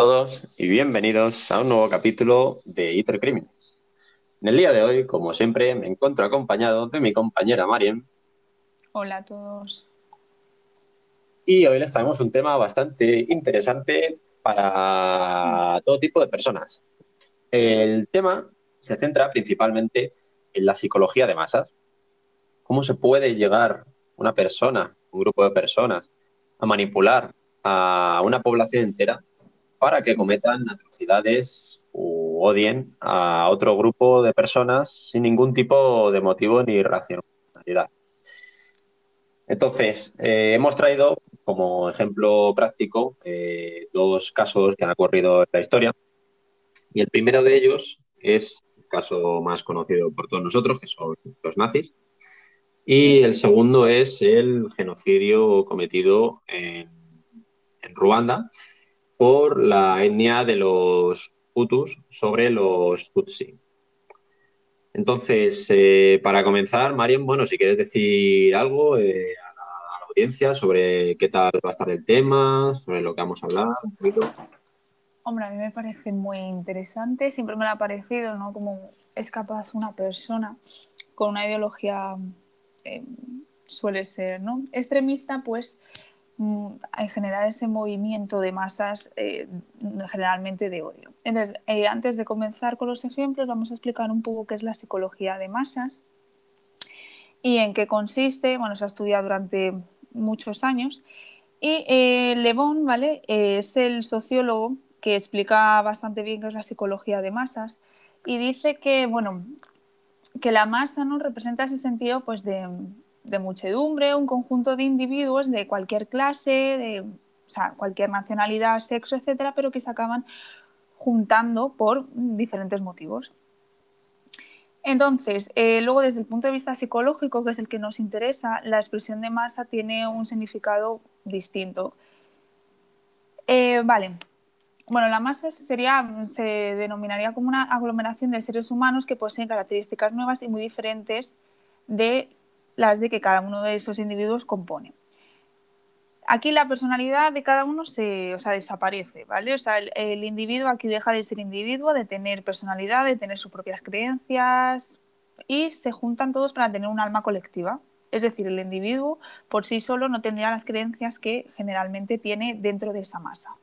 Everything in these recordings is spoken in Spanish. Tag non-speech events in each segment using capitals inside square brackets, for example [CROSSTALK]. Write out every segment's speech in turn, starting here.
Hola a todos y bienvenidos a un nuevo capítulo de ITER Crímenes. En el día de hoy, como siempre, me encuentro acompañado de mi compañera Marien. Hola a todos. Y hoy les traemos un tema bastante interesante para todo tipo de personas. El tema se centra principalmente en la psicología de masas. ¿Cómo se puede llegar una persona, un grupo de personas, a manipular a una población entera para que cometan atrocidades u odien a otro grupo de personas sin ningún tipo de motivo ni racionalidad? Entonces, eh, hemos traído como ejemplo práctico eh, dos casos que han ocurrido en la historia. Y el primero de ellos es el caso más conocido por todos nosotros, que son los nazis. Y el segundo es el genocidio cometido en, en Ruanda por la etnia de los Hutus sobre los Tutsi. Entonces, eh, para comenzar, Mariam, bueno, si quieres decir algo eh, a, la, audiencia sobre qué tal va a estar el tema, sobre lo que vamos a hablar. Hombre, a mí me parece muy interesante, siempre me lo ha parecido, ¿no? Como es capaz una persona con una ideología, eh, suele ser, ¿no? Extremista, pues generar ese movimiento de masas eh, generalmente de odio. Entonces, eh, antes de comenzar con los ejemplos, vamos a explicar un poco qué es la psicología de masas y en qué consiste. Bueno, se ha estudiado durante muchos años. Y eh, ¿vale? es el sociólogo que explica bastante bien qué es la psicología de masas y dice que, bueno, que la masa ¿no? representa ese sentido pues, de, de muchedumbre, un conjunto de individuos de cualquier clase, de cualquier nacionalidad, sexo, etcétera, pero que se acaban juntando por diferentes motivos. Entonces, eh, luego desde el punto de vista psicológico, que es el que nos interesa, la expresión de masa tiene un significado distinto. Eh, vale, bueno, la masa sería, se denominaría como una aglomeración de seres humanos que poseen características nuevas y muy diferentes de las de que cada uno de esos individuos compone. Aquí la personalidad de cada uno se, o sea, desaparece, ¿vale? O sea, el, el, individuo aquí deja de ser individuo, de tener personalidad, de tener sus propias creencias y se juntan todos para tener un alma colectiva. Es decir, el individuo por sí solo no tendría las creencias que generalmente tiene dentro de esa masa,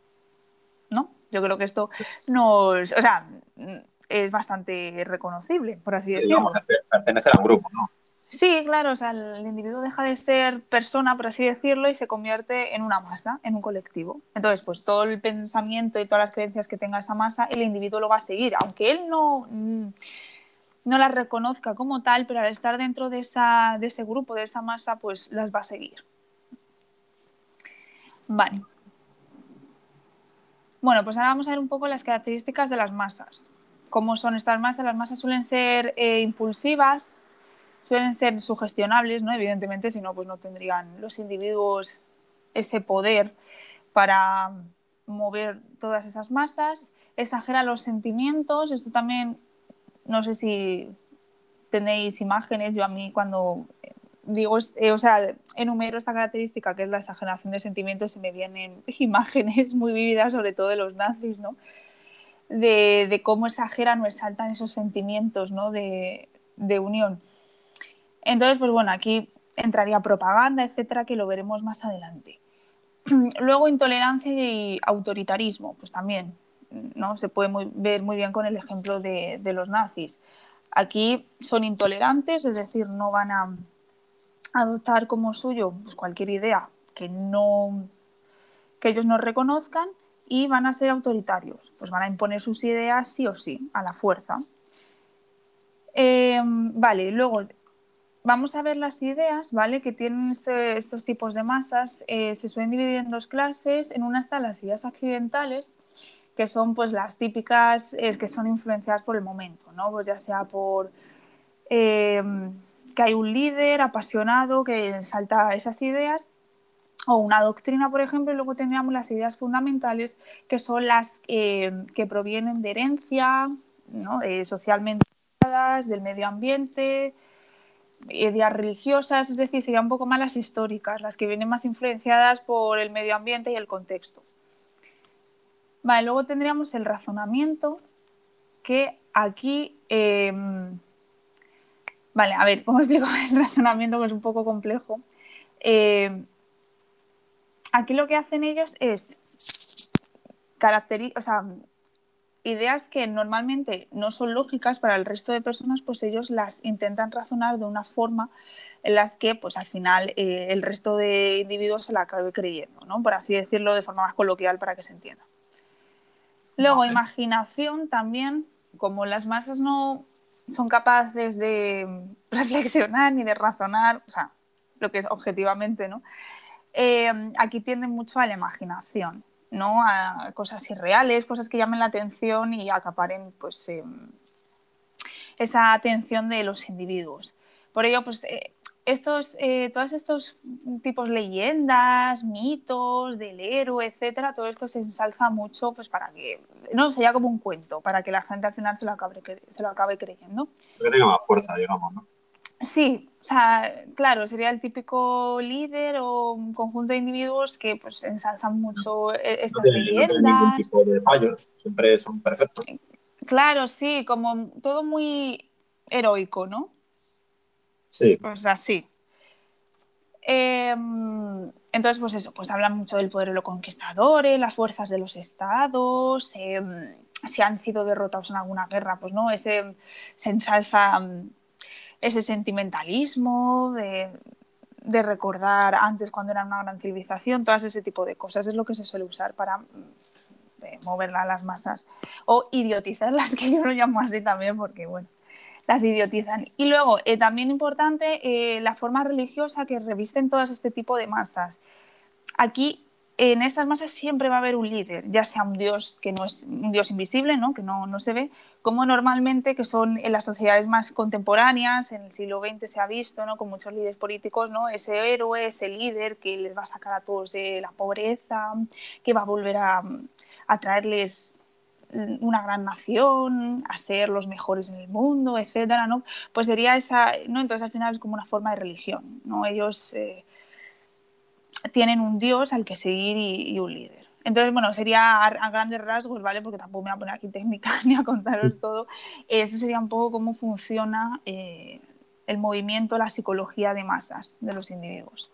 ¿no? Yo creo que esto nos, o sea, es bastante reconocible, por así decirlo. Pertenecer a un grupo, ¿no? Sí, claro, o sea, el individuo deja de ser persona, por así decirlo, y se convierte en una masa, en un colectivo. Entonces, pues todo el pensamiento y todas las creencias que tenga esa masa, el individuo lo va a seguir, aunque él no, no las reconozca como tal, pero al estar dentro de, esa, de ese grupo, de esa masa, pues las va a seguir. Vale. Bueno, pues ahora vamos a ver un poco las características de las masas. ¿Cómo son estas masas? Las masas suelen ser eh, impulsivas, suelen ser sugestionables, ¿no? Evidentemente, si no, pues no tendrían los individuos ese poder para mover todas esas masas. Exagera los sentimientos. Esto también, no sé si tenéis imágenes. Yo a mí cuando digo, eh, o sea, enumero esta característica que es la exageración de sentimientos y me vienen [LAUGHS] imágenes muy vividas, sobre todo de los nazis, ¿no? De, de cómo exageran o exaltan esos sentimientos, ¿no? De, unión. Entonces, pues bueno, aquí entraría propaganda, etcétera, que lo veremos más adelante. [CLEARS THROAT] Luego, intolerancia y autoritarismo, pues también, ¿no? Se puede ver muy bien con el ejemplo de, los nazis. Aquí son intolerantes, es decir, no van a adoptar como suyo pues, cualquier idea que, no, que ellos no reconozcan y van a ser autoritarios, pues van a imponer sus ideas sí o sí, a la fuerza. Eh, vale, luego vamos a ver las ideas, ¿vale? Que tienen este, estos tipos de masas. Eh, se suelen dividir en dos clases. En una están las ideas accidentales, que son pues las típicas eh, que son influenciadas por el momento, ¿no? Pues ya sea por eh, que hay un líder apasionado que salta esas ideas o una doctrina, por ejemplo, y luego tendríamos las ideas fundamentales, que son las eh, que provienen de herencia, ¿no? eh, socialmente del medio ambiente, ideas religiosas, es decir, serían un poco más las históricas, las que vienen más influenciadas por el medio ambiente y el contexto. Vale, luego tendríamos el razonamiento, que aquí... em, vale, a ver, ¿cómo [LAUGHS] explico el razonamiento? Que es un poco complejo. Eh, aquí lo que hacen ellos es o sea, ideas que normalmente no son lógicas para el resto de personas, pues ellos las intentan razonar de una forma en las que pues al final eh, el resto de individuos se la acabe creyendo, ¿no? Por así decirlo de forma más coloquial para que se entienda. Luego, Vale. imaginación también, como las masas no son capaces de reflexionar ni de razonar, o sea, lo que es objetivamente, ¿no? Eh, aquí tienden mucho a la imaginación, ¿no? A cosas irreales, cosas que llamen la atención y acaparen, pues, eh, esa atención de los individuos. Por ello, pues, eh, estos, eh, todos estos tipos leyendas, mitos del héroe, etcétera, todo esto se ensalza mucho, pues, para que, no, sería como un cuento, para que la gente al final se lo acabe, se lo acabe creyendo. Que tenga más fuerza, digamos, ¿no? Sí, o sea, claro, sería el típico líder o un conjunto de individuos que pues ensalzan mucho eh, No estas no tiene ningún leyendas. tipo de fallos, siempre son perfectos. Claro, sí, como todo muy heroico, ¿no? Sí, Pues así. Eh, entonces, pues eso, pues hablan mucho del poder de los conquistadores, las fuerzas de los estados, eh, si han sido derrotados en alguna guerra, pues no, ese se ensalza mm, ese sentimentalismo de, de recordar antes cuando era una gran civilización, todas ese tipo de cosas es lo que se suele usar para mm, eh, moverla a las masas o idiotizarlas, que yo lo llamo así también porque, bueno, las idiotizan. Y luego, eh, también importante, eh, la forma religiosa que revisten todas este tipo de masas. Aquí, en estas masas siempre va a haber un líder, ya sea un dios que no es un dios invisible, ¿no? que no, no se ve, como normalmente que son en las sociedades más contemporáneas, en el siglo XX se ha visto, ¿no? con muchos líderes políticos, ¿no? ese héroe, ese líder que les va a sacar a todos de la pobreza, que va a volver a, traerles una gran nación, a ser los mejores en el mundo, etcétera, ¿no? Pues sería esa, ¿no? Entonces al final es como una forma de religión, ¿no? Ellos eh, tienen un dios al que seguir y, y un líder. Entonces, bueno, sería a, a, grandes rasgos, ¿vale? Porque tampoco me voy a poner aquí técnica [LAUGHS] ni a contaros todo. Eso sería un poco cómo funciona eh, el movimiento, la psicología de masas de los individuos.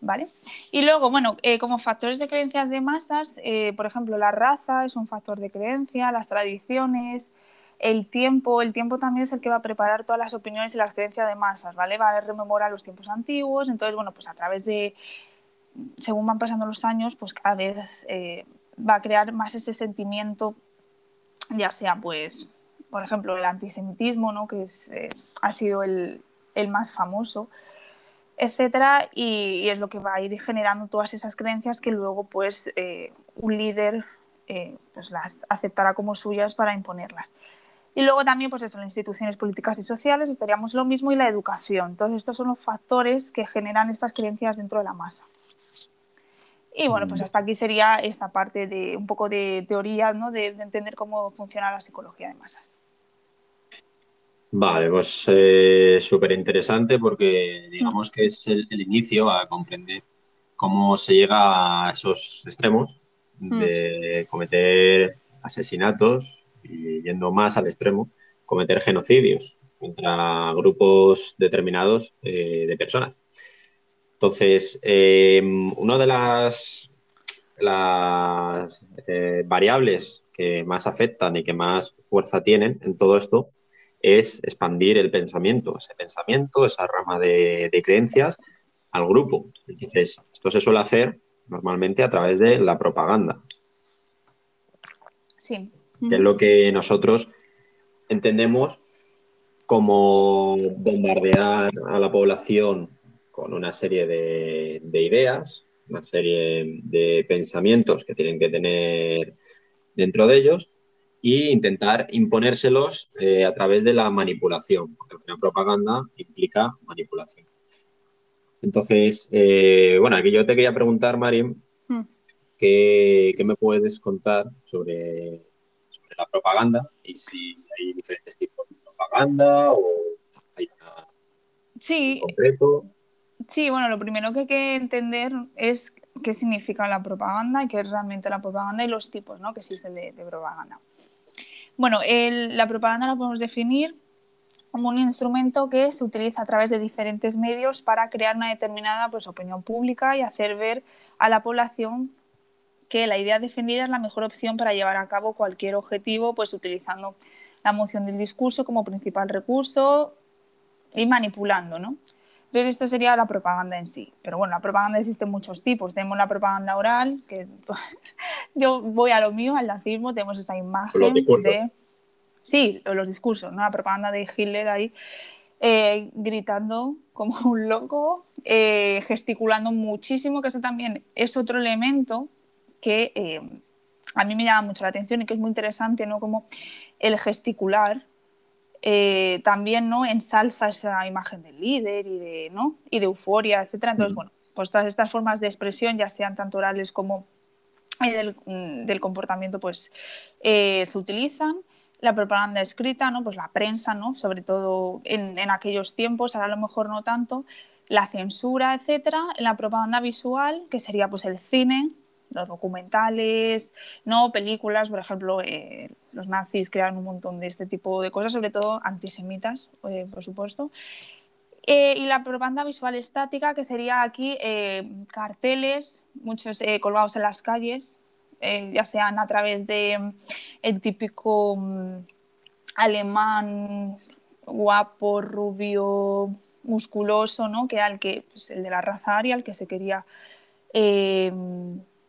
¿Vale? Y luego, bueno, eh, como factores de creencias de masas, eh, por ejemplo, la raza es un factor de creencia, las tradiciones, el tiempo, el tiempo también es el que va a preparar todas las opiniones y las creencias de masas, ¿vale? Va a rememorar los tiempos antiguos, entonces, bueno, pues a través de, según van pasando los años, pues cada vez eh, va a crear más ese sentimiento, ya sea, pues, por ejemplo, el antisemitismo, ¿no? Que es, eh, ha sido el, el más famoso, etcétera, y, es lo que va a ir generando todas esas creencias que luego pues eh, un líder pues las aceptará como suyas para imponerlas. Y luego también pues eso, las instituciones políticas y sociales estaríamos lo mismo y la educación. Entonces estos son los factores que generan estas creencias dentro de la masa. Y bueno, pues hasta aquí sería esta parte de un poco de teoría, ¿no? de, de entender cómo funciona la psicología de masas. Vale, pues eh, súper interesante porque digamos que es el, el, inicio a comprender cómo se llega a esos extremos de cometer asesinatos y yendo más al extremo, cometer genocidios contra grupos determinados eh, de personas. Entonces, eh, una de las, las eh, variables que más afectan y que más fuerza tienen en todo esto es expandir el pensamiento, ese pensamiento, esa rama de, de, creencias al grupo. Entonces, esto se suele hacer normalmente a través de la propaganda. Sí. Que es lo que nosotros entendemos como bombardear a la población con una serie de, de ideas, una serie de pensamientos que tienen que tener dentro de ellos e intentar imponérselos eh, a través de la manipulación, porque al final propaganda implica manipulación. Entonces, eh, bueno, aquí yo te quería preguntar, Marim, Hmm. ¿qué, ¿qué, me puedes contar sobre, sobre, la propaganda y si hay diferentes tipos de propaganda o hay una sí. concreto? Sí, bueno, lo primero que hay que entender es qué significa la propaganda y qué es realmente la propaganda y los tipos ¿no? que existen de, propaganda. Bueno, la propaganda la podemos definir como un instrumento que se utiliza a través de diferentes medios para crear una determinada pues, opinión pública y hacer ver a la población que la idea defendida es la mejor opción para llevar a cabo cualquier objetivo, pues utilizando la moción del discurso como principal recurso y manipulando, ¿no? Entonces, esto sería la propaganda en sí. Pero bueno, la propaganda existe en muchos tipos. Tenemos la propaganda oral, que [LAUGHS] yo voy a lo mío, al nazismo, tenemos esa imagen de... Sí, los discursos, ¿no? La propaganda de Hitler ahí eh, gritando como un loco, eh, gesticulando muchísimo, que eso también es otro elemento que eh, a mí me llama mucho la atención y que es muy interesante, ¿no? Como el gesticular eh, también ¿no? ensalza esa imagen del líder y de, ¿no? y de euforia, etc. Entonces, bueno, pues todas estas formas de expresión, ya sean tanto orales como del, mm, del, comportamiento, pues eh, se utilizan. La propaganda escrita, ¿no? pues la prensa, ¿no? sobre todo en, en aquellos tiempos, ahora a lo mejor no tanto, la censura, etc. La propaganda visual, que sería pues el cine, los documentales, no películas, por ejemplo, eh, los nazis crearon un montón de este tipo de cosas, sobre todo antisemitas, eh, por supuesto. Eh, y la propaganda visual estática, que sería aquí carteles, muchos colgados en las calles, ya sean a través de mm, típico mm, alemán guapo, rubio, musculoso, ¿no? que era el, que, pues, el de la raza aria, el que se quería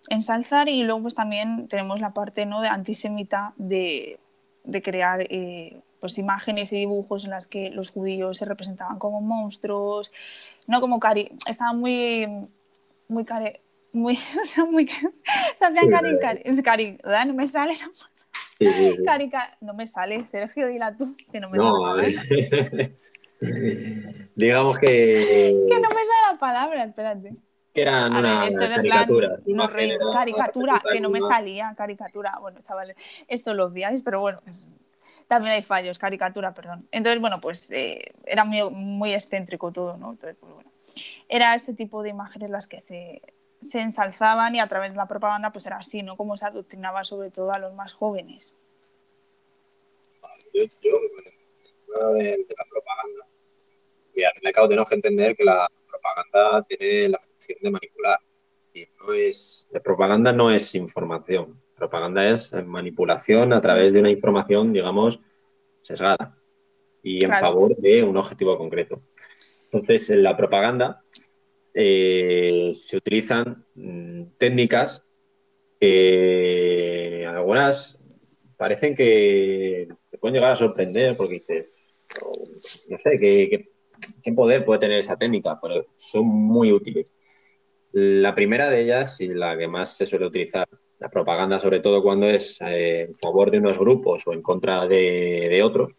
ensalzar y luego pues también tenemos la parte ¿no? de antisemita de, de crear eh, pues imágenes y dibujos en las que los judíos se representaban como monstruos, no como cari... Estaban muy... muy cari... Muy, [LAUGHS] o sea, muy, o [LAUGHS] sea, cari, cari, cari, ¿verdad? No me sale la sí, Carica, no me sale, Sergio, dila tú, que no me no, sale. [LAUGHS] Digamos que. Que no me sale la palabra, espérate que eran una caricatura. caricatura, que no me salía, caricatura. Bueno, chavales, esto lo odiáis, pero bueno, también hay fallos, caricatura, perdón. Entonces, bueno, pues eh, era muy, muy, excéntrico todo, ¿no? Entonces, pues, bueno, era este tipo de imágenes las que se, se ensalzaban y a través de la propaganda pues era así, ¿no? Como se adoctrinaba sobre todo a los más jóvenes. Yo, yo de, de la propaganda, y al fin y al cabo tenemos que entender que la propaganda tiene la función de manipular. no es, la propaganda no es información. Propaganda es manipulación a través de una información, digamos, sesgada y en favor de un objetivo concreto. Entonces, en la propaganda eh, se utilizan mm, técnicas que algunas parecen que te pueden llegar a sorprender porque dices, no sé, que ¿Qué poder puede tener esa técnica? Pero son muy útiles. La primera de ellas y la que más se suele utilizar, la propaganda, sobre todo cuando es eh, en favor de unos grupos o en contra de, otros,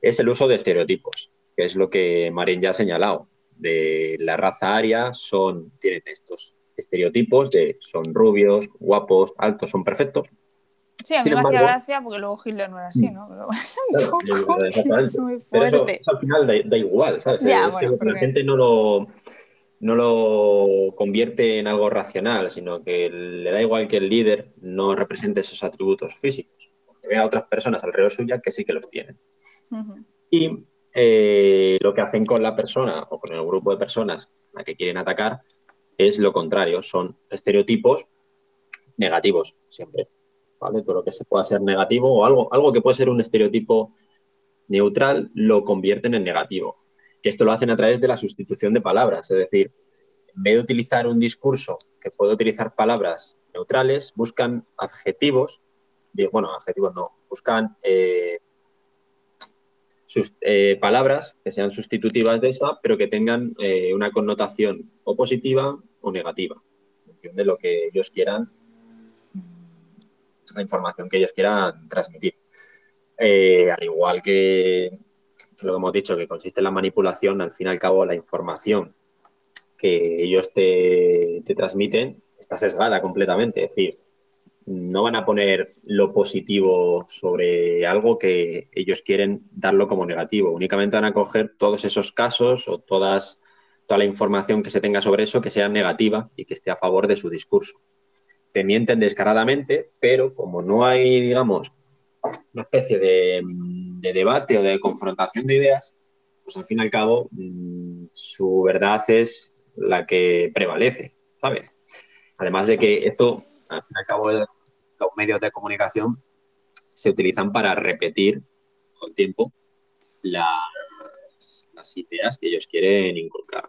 es el uso de estereotipos, que es lo que Marín ya ha señalado. De la raza aria son, tienen estos estereotipos de son rubios, guapos, altos, son perfectos, Sí, a mí me hacía gracia porque luego Hitler no era así, ¿no? Pero es un poco, es muy fuerte. Eso, al final da, igual, ¿sabes? es que la gente no lo, no lo convierte en algo racional, sino que le da igual que el líder no represente esos atributos físicos, porque ve a otras personas alrededor suya que sí que los tienen. Y eh, lo que hacen con la persona o con el grupo de personas a la que quieren atacar es lo contrario, son estereotipos negativos siempre. Todo lo que se pueda ser negativo o algo, algo que puede ser un estereotipo neutral lo convierten en negativo. Y esto lo hacen a través de la sustitución de palabras, es decir, en vez de utilizar un discurso que puede utilizar palabras neutrales, buscan adjetivos, bueno, adjetivos no, buscan eh, eh, palabras que sean sustitutivas de esa, pero que tengan eh, una connotación o positiva o negativa, en función de lo que ellos quieran la información que ellos quieran transmitir. Eh, al igual que, lo que hemos dicho, que consiste en la manipulación, al fin y al cabo la información que ellos te, transmiten está sesgada completamente. Es decir, no van a poner lo positivo sobre algo que ellos quieren darlo como negativo. Únicamente van a coger todos esos casos o todas toda la información que se tenga sobre eso que sea negativa y que esté a favor de su discurso. Te mienten descaradamente, pero como no hay, digamos, una especie de, debate o de confrontación de ideas, pues al fin y al cabo mm, su verdad es la que prevalece, ¿sabes? Además de que esto, al fin y al cabo, los medios de comunicación se utilizan para repetir todo el tiempo las, las ideas que ellos quieren inculcar.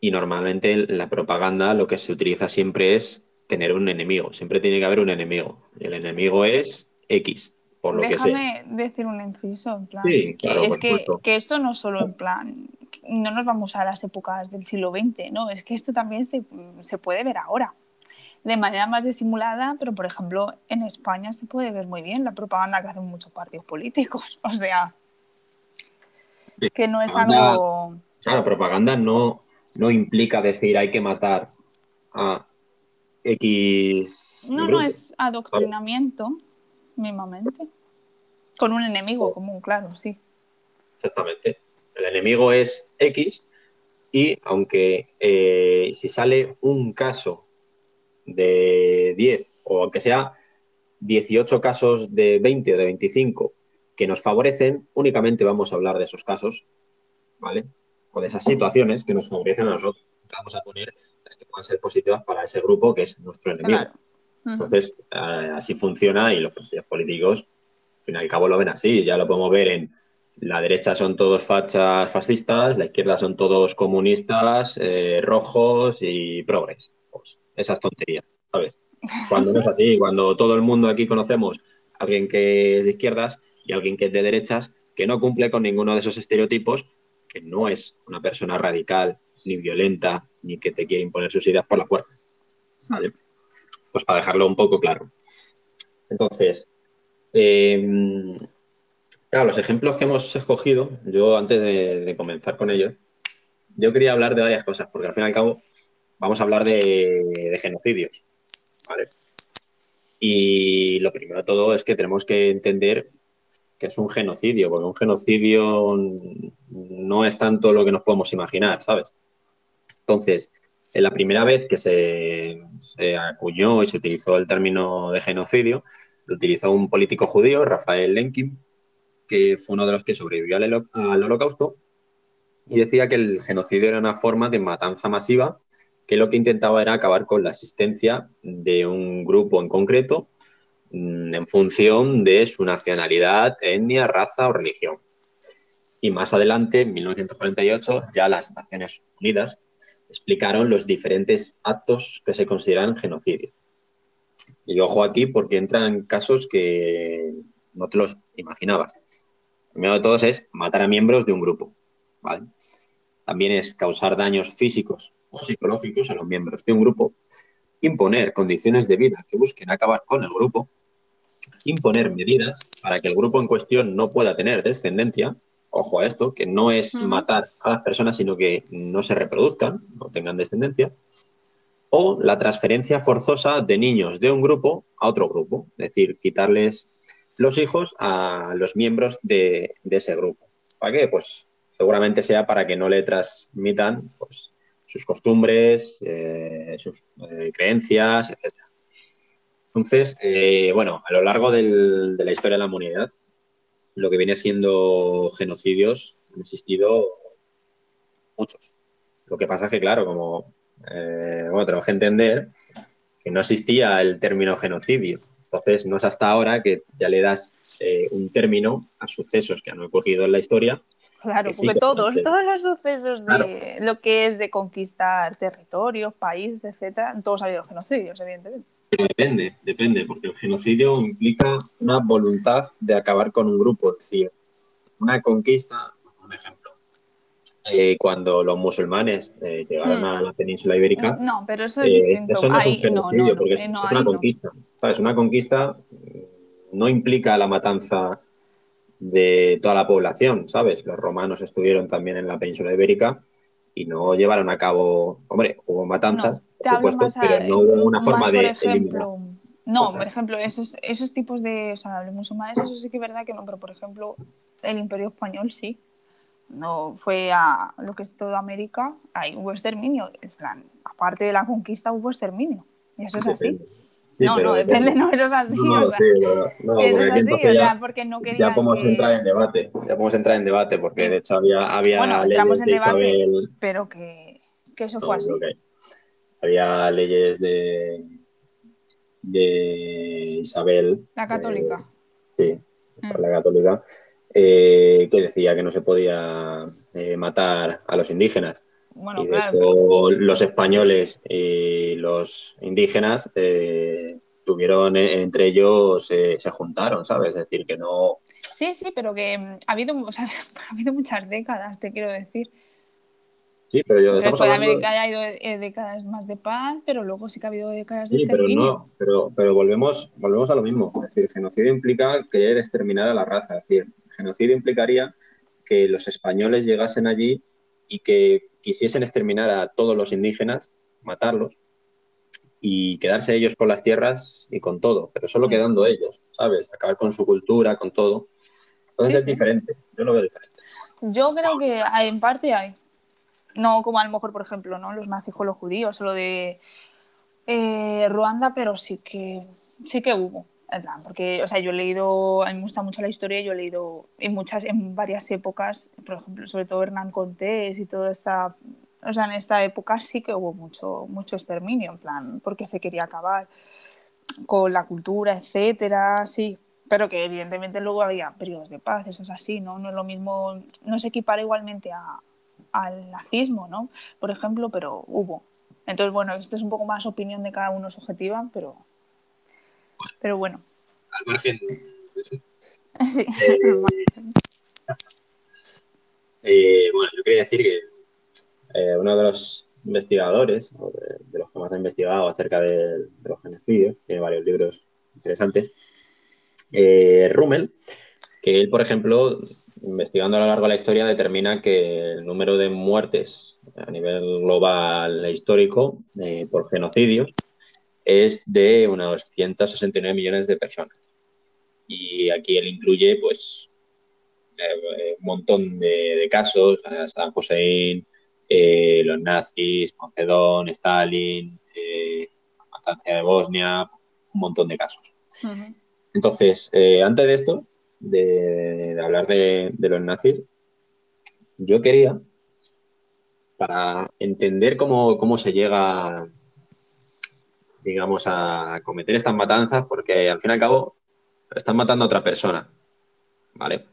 Y normalmente la propaganda lo que se utiliza siempre es tener un enemigo. Siempre tiene que haber un enemigo. Y el enemigo es X, por lo que sea. Déjame decir un inciso, en plan. que es que, esto no solo en plan. No nos vamos a las épocas del siglo XX, ¿no? Es que esto también se, se puede ver ahora de manera más disimulada, pero por ejemplo en España se puede ver muy bien la propaganda que hacen muchos partidos políticos. [LAUGHS] O sea, que no es algo... Claro, propaganda no, no implica decir hay que matar a X. No, no es adoctrinamiento, mismamente. Con un enemigo común, claro, sí. Exactamente. El enemigo es X y aunque eh, si sale un caso de 10 o aunque sea 18 casos de 20 o de 25 que nos favorecen, únicamente vamos a hablar de esos casos, ¿vale? O de esas situaciones que nos favorecen a nosotros. Vamos a poner las que puedan ser positivas para ese grupo que es nuestro enemigo. Entonces, eh, así funciona y los partidos políticos, al fin y al cabo, lo ven así. Ya lo podemos ver en la derecha son todos fachas fascistas, la izquierda son todos comunistas, eh, rojos y progres. Pues esas tonterías, ¿sabes? Cuando no es así, cuando todo el mundo aquí conocemos a alguien que es de izquierdas y alguien que es de derechas, que no cumple con ninguno de esos estereotipos, que no es una persona radical, ni violenta, ni que te quiere imponer sus ideas por la fuerza. ¿Vale? Pues para dejarlo un poco claro. Entonces, claro, los ejemplos que hemos escogido, yo antes de, comenzar con ellos, yo quería hablar de varias cosas, porque al fin y al cabo vamos a hablar de, genocidios. Y lo primero de todo es que tenemos que entender que es un genocidio, porque un genocidio no es tanto lo que nos podemos imaginar, ¿sabes? Entonces, en la primera vez que se, acuñó y se utilizó el término de genocidio, lo utilizó un político judío, Rafael Lenkin, que fue uno de los que sobrevivió al, al holocausto, y decía que el genocidio era una forma de matanza masiva que lo que intentaba era acabar con la existencia de un grupo en concreto Mm, en función de su nacionalidad, etnia, raza o religión. Y más adelante, en 1948, ya las Naciones Unidas explicaron los diferentes actos que se consideran genocidio. Y ojo aquí porque entran casos que no te los imaginabas. Primero de todos es matar a miembros de un grupo. También es causar daños físicos o psicológicos a los miembros de un grupo imponer condiciones de vida que busquen acabar con el grupo, imponer medidas para que el grupo en cuestión no pueda tener descendencia, ojo a esto, que no es matar a las personas, sino que no se reproduzcan, no tengan descendencia, o la transferencia forzosa de niños de un grupo a otro grupo, es decir, quitarles los hijos a los miembros de, ese grupo. ¿Para qué? Pues seguramente sea para que no le transmitan pues, sus costumbres, eh, sus eh, creencias, etc. Entonces, eh, bueno, a lo largo de la historia de la humanidad, lo que viene siendo genocidios han existido muchos. Lo que pasa es que, claro, como bueno, tenemos que entender que no existía el término genocidio. Entonces, no es hasta ahora que ya le das eh, un término a sucesos que han ocurrido en la historia. Claro, porque todos, todos los sucesos de lo que es de conquistar territorios, países, etcétera, todos ha habido genocidios, evidentemente. Pero depende, depende, porque el genocidio implica una voluntad de acabar con un grupo, es decir, una conquista, un ejemplo. Eh, cuando los musulmanes eh, llegaron mm. a la península ibérica. No, pero eso es distinto. Eso no es un genocidio, porque es, una conquista. ¿Sabes? Una conquista no implica la matanza de toda la población, ¿sabes? Los romanos estuvieron también en la península ibérica y no llevaron a cabo, hombre, hubo matanzas, por supuesto, pero no una forma de ejemplo, No, por ejemplo, esos, esos tipos de, o sea, los musulmanes, eso sí que es verdad que no, pero por ejemplo, el imperio español sí. no fue a lo que es toda América, ahí hubo exterminio. Es plan, aparte de la conquista hubo exterminio. Y eso es así. no, no, depende, no, eso es así. No, o sea, no, eso es así, o sea, porque no querían Ya podemos que- entrar en debate, ya podemos entrar en debate, porque de hecho había, había Bueno, leyes en de debate, Isabel. pero que, que eso no, fue así. que había leyes de, de Isabel. La católica. sí, Mm. la católica, eh, que decía que no se podía eh, matar a los indígenas. Bueno, y de claro, hecho, los españoles y los indígenas eh, tuvieron entre ellos, se juntaron, ¿sabes? Es decir, que no. Sí, sí, pero que mm, ha habido, o sea, [LAUGHS] ha habido muchas décadas, te quiero decir. Sí, pero yo estamos hablando. que haya habido eh, décadas más de paz, pero luego sí que ha habido décadas de Sí, pero exterminio. no, pero, pero volvemos, volvemos a lo mismo. Es decir, genocidio implica querer exterminar a la raza. Es decir, genocidio implicaría que los españoles llegasen allí y que quisiesen exterminar a todos los indígenas, matarlos y quedarse ellos con las tierras y con todo, pero solo Mm. quedando ellos, ¿sabes? Acabar con su cultura, con todo. Entonces Sí, es sí. diferente, yo lo veo diferente. Yo creo que en parte hay. No como a lo mejor, por ejemplo, ¿no? los nazis con los judíos lo de eh, Ruanda, pero sí que sí que hubo. En plan, porque, o sea, yo he leído, a mí me gusta mucho la historia, yo he leído en muchas, en varias épocas, por ejemplo, sobre todo Hernán Cortés y toda esta, o sea, en esta época sí que hubo mucho, mucho exterminio, en plan, porque se quería acabar con la cultura, etcétera, sí. Pero que evidentemente luego había periodos de paz, eso es así, ¿no? No es lo mismo, no se equipara igualmente a- al nazismo, ¿no? Por ejemplo, pero hubo. Entonces, bueno, esto es un poco más opinión de cada uno subjetiva, pero, pero bueno. Al margen. [LAUGHS] Sí. Eh, bueno, yo quería decir que eh, uno de los investigadores, o de, de los que más ha investigado acerca de, de los genocidios, tiene varios libros interesantes, eh, Rummel, que él, por ejemplo, investigando a lo largo de la historia, determina que el número de muertes a nivel global e histórico eh, por genocidios es de unos 169 millones de personas. Y aquí él incluye, pues, eh, un montón de, de casos, eh, Saddam Hussein, eh, los nazis, Zedong, Stalin, eh, la matanza de Bosnia, un montón de casos. Entonces, eh, antes de esto, de, hablar de, los nazis, yo quería, para entender cómo, cómo se llega, digamos, a cometer estas matanzas, porque al fin y al cabo están matando a otra persona, ¿vale?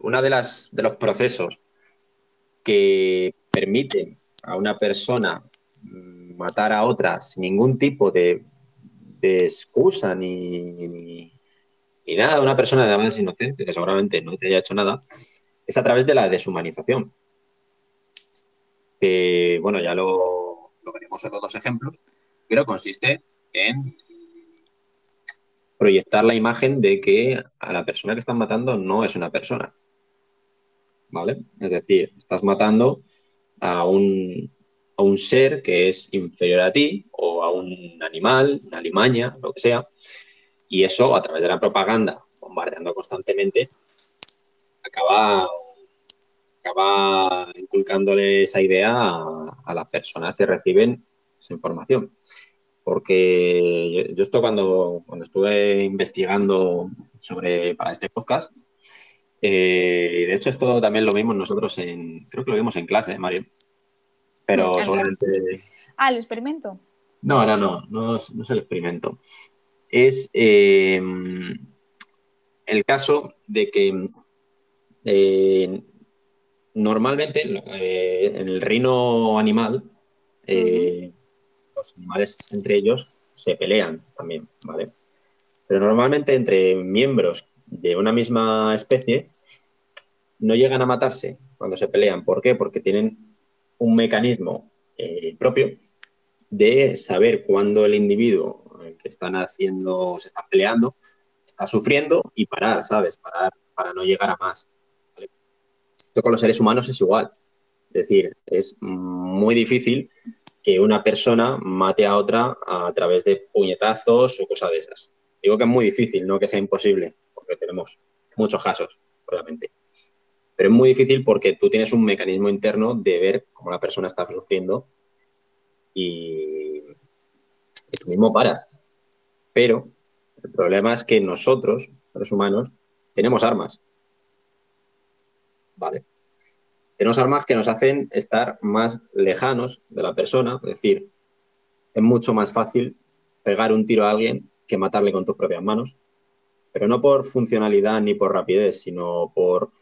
Una de las de los procesos que permiten a una persona mm, matar a otra sin ningún tipo de, de excusa ni, nada, una persona además inocente, que seguramente no te haya hecho nada, es a través de la deshumanización. Que, bueno, ya lo, lo veremos en los dos ejemplos, pero consiste en proyectar la imagen de que a la persona que están matando no es una persona. ¿Vale? Es decir, estás matando a un, a un ser que es inferior a ti o a un animal, una limaña, lo que sea, y eso a través de la propaganda, bombardeando constantemente, acaba, acaba inculcándole esa idea a, las personas que reciben esa información. Porque yo, esto cuando, cuando estuve investigando sobre para este podcast, eh, de hecho esto también lo vimos nosotros en, creo que lo vimos en clase, Mario. Pero seguramente Ah, el experimento. no, no, no, no es, no es el experimento. Es eh, el caso de que eh, normalmente eh, en el reino animal, eh, los animales entre ellos se pelean también, ¿vale? Pero normalmente entre miembros de una misma especie no llegan a matarse cuando se pelean. ¿Por qué? Porque tienen un mecanismo eh, propio de saber cuándo el individuo que están haciendo, se está peleando, está sufriendo y parar, ¿sabes? Parar para no llegar a más. Esto con los seres humanos es igual. Es decir, es muy difícil que una persona mate a otra a través de puñetazos o cosas de esas. Digo que es muy difícil, no que sea imposible, porque tenemos muchos casos. obviamente. Pero es muy difícil porque tú tienes un mecanismo interno de ver cómo la persona está sufriendo y, tú mismo paras. Pero el problema es que nosotros, los humanos, tenemos armas. ¿Vale? Tenemos armas que nos hacen estar más lejanos de la persona, es decir, es mucho más fácil pegar un tiro a alguien que matarle con tus propias manos, pero no por funcionalidad ni por rapidez, sino por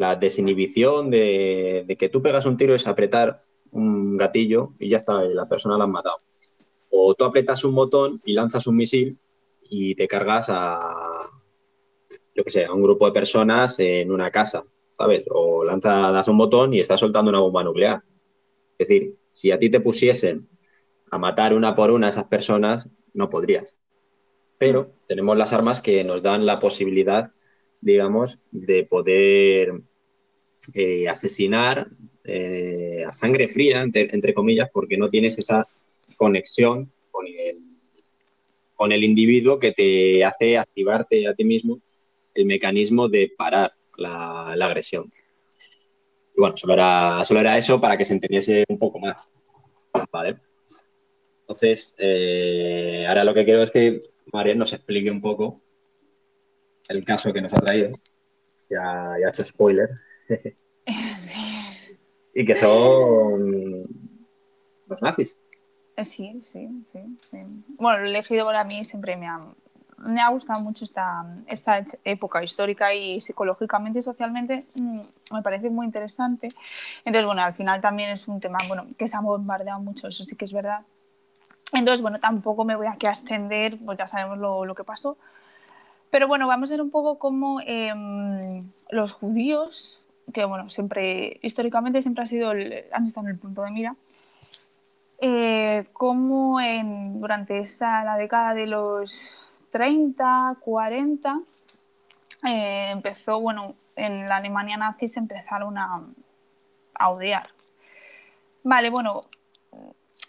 la desinhibición de, que tú pegas un tiro es apretar un gatillo y ya está, la persona la has matado. O tú apretas un botón y lanzas un misil y te cargas a, yo que sé, a un grupo de personas en una casa, ¿sabes? O lanzas, das un botón y estás soltando una bomba nuclear. Es decir, si a ti te pusiesen a matar una por una a esas personas, no podrías. Pero tenemos las armas que nos dan la posibilidad, digamos, de poder eh, asesinar eh, a sangre fría, entre, comillas, porque no tienes esa conexión con el, con el individuo que te hace activarte a ti mismo el mecanismo de parar la, agresión. Y bueno, solo era, solo era eso para que se entendiese un poco más. ¿Vale? Entonces, eh, ahora lo que quiero es que María nos explique un poco el caso que nos ha traído. Ya, ya ha hecho spoiler. Y que son los nazis. Eh, sí, sí, sí, Bueno, lo elegido para mí siempre me ha, me ha gustado mucho esta, esta época histórica y psicológicamente y socialmente mm, me parece muy interesante. Entonces, bueno, al final también es un tema bueno, que se ha bombardeado mucho, eso sí que es verdad. Entonces, bueno, tampoco me voy aquí a extender, pues ya sabemos lo, lo que pasó. Pero bueno, vamos a ver un poco cómo em, los judíos, que bueno, siempre, históricamente siempre ha sido han estado en el punto de mira, eh, cómo en, durante esta, la década de los 30, 40, eh, empezó, bueno, en la Alemania nazi se empezaron a, a odiar. Vale, bueno,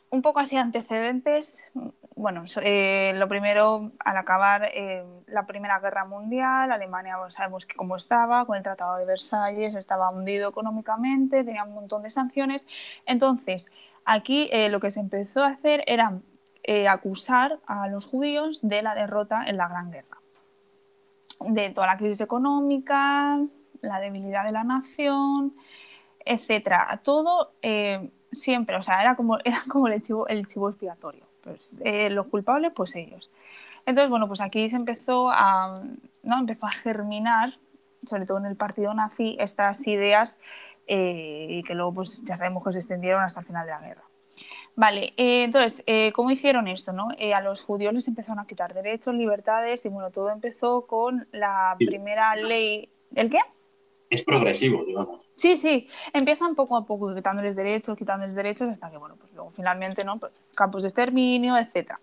un poco así antecedentes. Bueno, eh, lo primero, al acabar eh, la Primera Guerra Mundial, Alemania sabemos que cómo estaba, con el Tratado de Versalles, estaba hundido económicamente, tenía un montón de sanciones. Entonces, aquí eh, lo que se empezó a hacer era acusar a los judíos de la derrota en la Gran Guerra, de toda la crisis económica, la debilidad de la nación, etcétera. Todo siempre, o sea, era como, [LAUGHS] era como el, chivo, el chivo expiatorio. Pues, eh, los culpables, pues ellos. Entonces, bueno, pues aquí se empezó a, ¿no? empezó a germinar, sobre todo en el partido nazi, estas ideas eh, y que luego pues ya sabemos que se extendieron hasta el final de la guerra. Vale, eh, entonces, ¿cómo hicieron esto? No? a los judíos les empezaron a quitar derechos, libertades y bueno, todo empezó con la primera ley. ¿El qué? Es progresivo, digamos. Sí, sí, empiezan poco a poco quitándoles derechos, quitándoles derechos, hasta que, bueno, pues luego finalmente, ¿no? Pues, campos de exterminio, etc.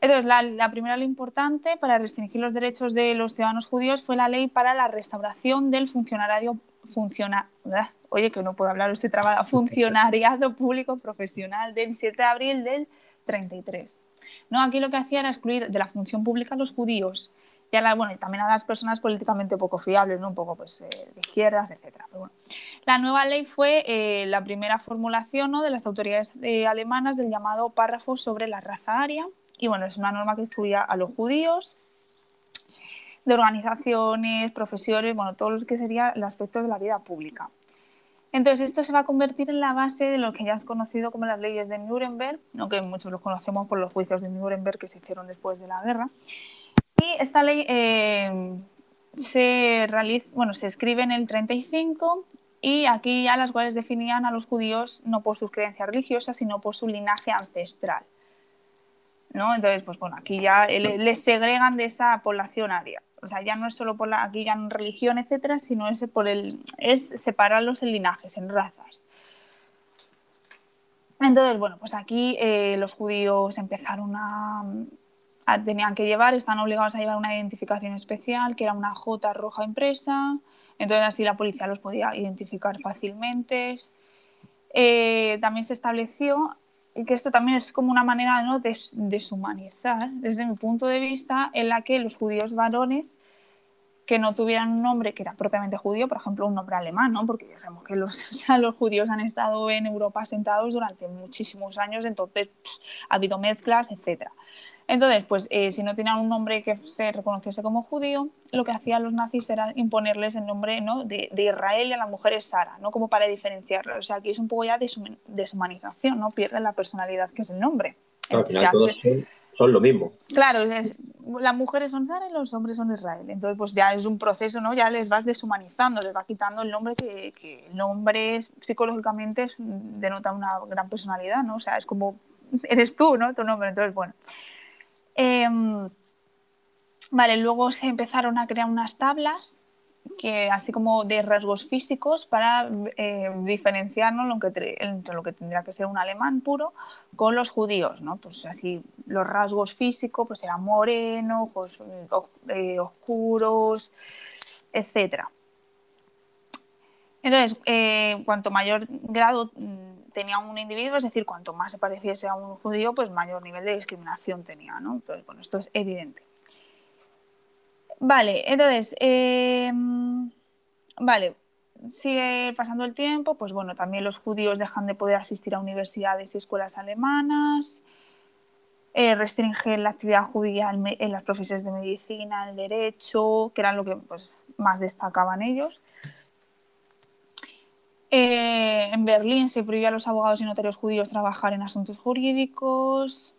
Entonces, la, primera ley importante para restringir los derechos de los ciudadanos judíos fue la ley para la restauración del funcionario, funciona, oye, que no puedo hablar, estoy trabada, [LAUGHS] funcionariado público profesional del 7 de abril del 33. No, aquí lo que hacía era excluir de la función pública a los judíos y, bueno, y también a las personas políticamente poco fiables, ¿no? un poco pues, eh, de izquierdas, etc. La nueva ley fue eh, la primera formulación ¿no? de las autoridades eh, alemanas del llamado párrafo sobre la raza aria. Y bueno, es una norma que excluía a los judíos, de organizaciones, profesiones, bueno, todos los que serían el aspecto de la vida pública. Entonces, esto se va a convertir en la base de lo que ya es conocido como las leyes de Nuremberg, aunque muchos los conocemos por los juicios de Nuremberg que se hicieron después de la guerra. Esta ley eh, se, escribe en el 35 y aquí ya las cuales definían a los judíos no por sus creencias religiosas, sino por su linaje ancestral. ¿no? Entonces, pues bueno, aquí ya les segregan de esa población aria. O sea, ya no es solo por la, aquí ya en religión, etcétera, sino es por el, es separarlos en linajes, en razas. Entonces, bueno, pues aquí eh, los judíos empezaron a, tenían que llevar, están obligados a llevar una identificación especial, que era una J roja impresa, entonces así la policía los podía identificar fácilmente. Eh, también se estableció que esto también es como una manera ¿no? de deshumanizar, desde mi punto de vista, en la que los judíos varones que no tuvieran un nombre que era propiamente judío, por ejemplo, un nombre alemán, ¿no? Porque ya sabemos que los, [LAUGHS] los judíos han estado en Europa asentados durante muchísimos años, entonces ha habido mezclas, etc. Entonces, pues eh, si no tenían un nombre que se reconociese como judío, lo que hacían los nazis era imponerles el nombre ¿no? de, Israel y a la mujer es Sara, ¿no? como para diferenciarlo. O sea, aquí es un poco ya deshumanización, ¿no? pierden la personalidad que es el nombre. al final todos son, lo mismo. Claro, las mujeres son Sara y los hombres son Israel. Entonces, pues ya es un proceso, ¿no? Ya les vas deshumanizando, les vas quitando el nombre que, que el nombre psicológicamente denota una gran personalidad, ¿no? O sea, es como eres tú, ¿no? Tu nombre. Entonces, bueno. Em, vale, luego se empezaron a crear unas tablas que así como de rasgos físicos para eh, diferenciarnos entre lo que tendría que ser un alemán puro con los judíos, ¿no? Pues así los rasgos físicos pues eran morenos, pues, eh, oscuros, etcétera. Entonces, eh, cuanto mayor grado tenía un individuo, es decir, cuanto más se pareciese a un judío, pues mayor nivel de discriminación tenía, ¿no? Entonces, bueno, esto es evidente. Vale, entonces, em, vale, sigue pasando el tiempo, pues bueno, también los judíos dejan de poder asistir a universidades y escuelas alemanas, eh, restringen la actividad judía en, las profesiones de medicina, el derecho, que eran lo que pues, más destacaban ellos. Eh, en Berlín se prohibió a los abogados y notarios judíos trabajar en asuntos jurídicos.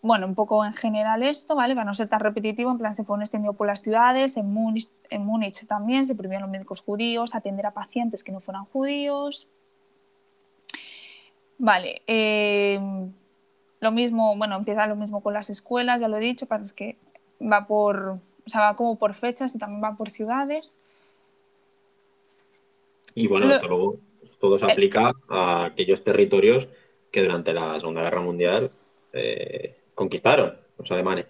Bueno, un poco en general esto, ¿vale? Para no ser tan repetitivo, en plan se fue extendido por las ciudades, en Múnich, en Múnich también se prohibieron los médicos judíos, atender a pacientes que no fueran judíos. Vale, eh, lo mismo, bueno, empieza lo mismo con las escuelas, ya lo he dicho, para que va por, o sea, va como por fechas y también va por ciudades. Y bueno, esto luego todo se eh. aplica a aquellos territorios que durante la Segunda Guerra Mundial eh, conquistaron los alemanes.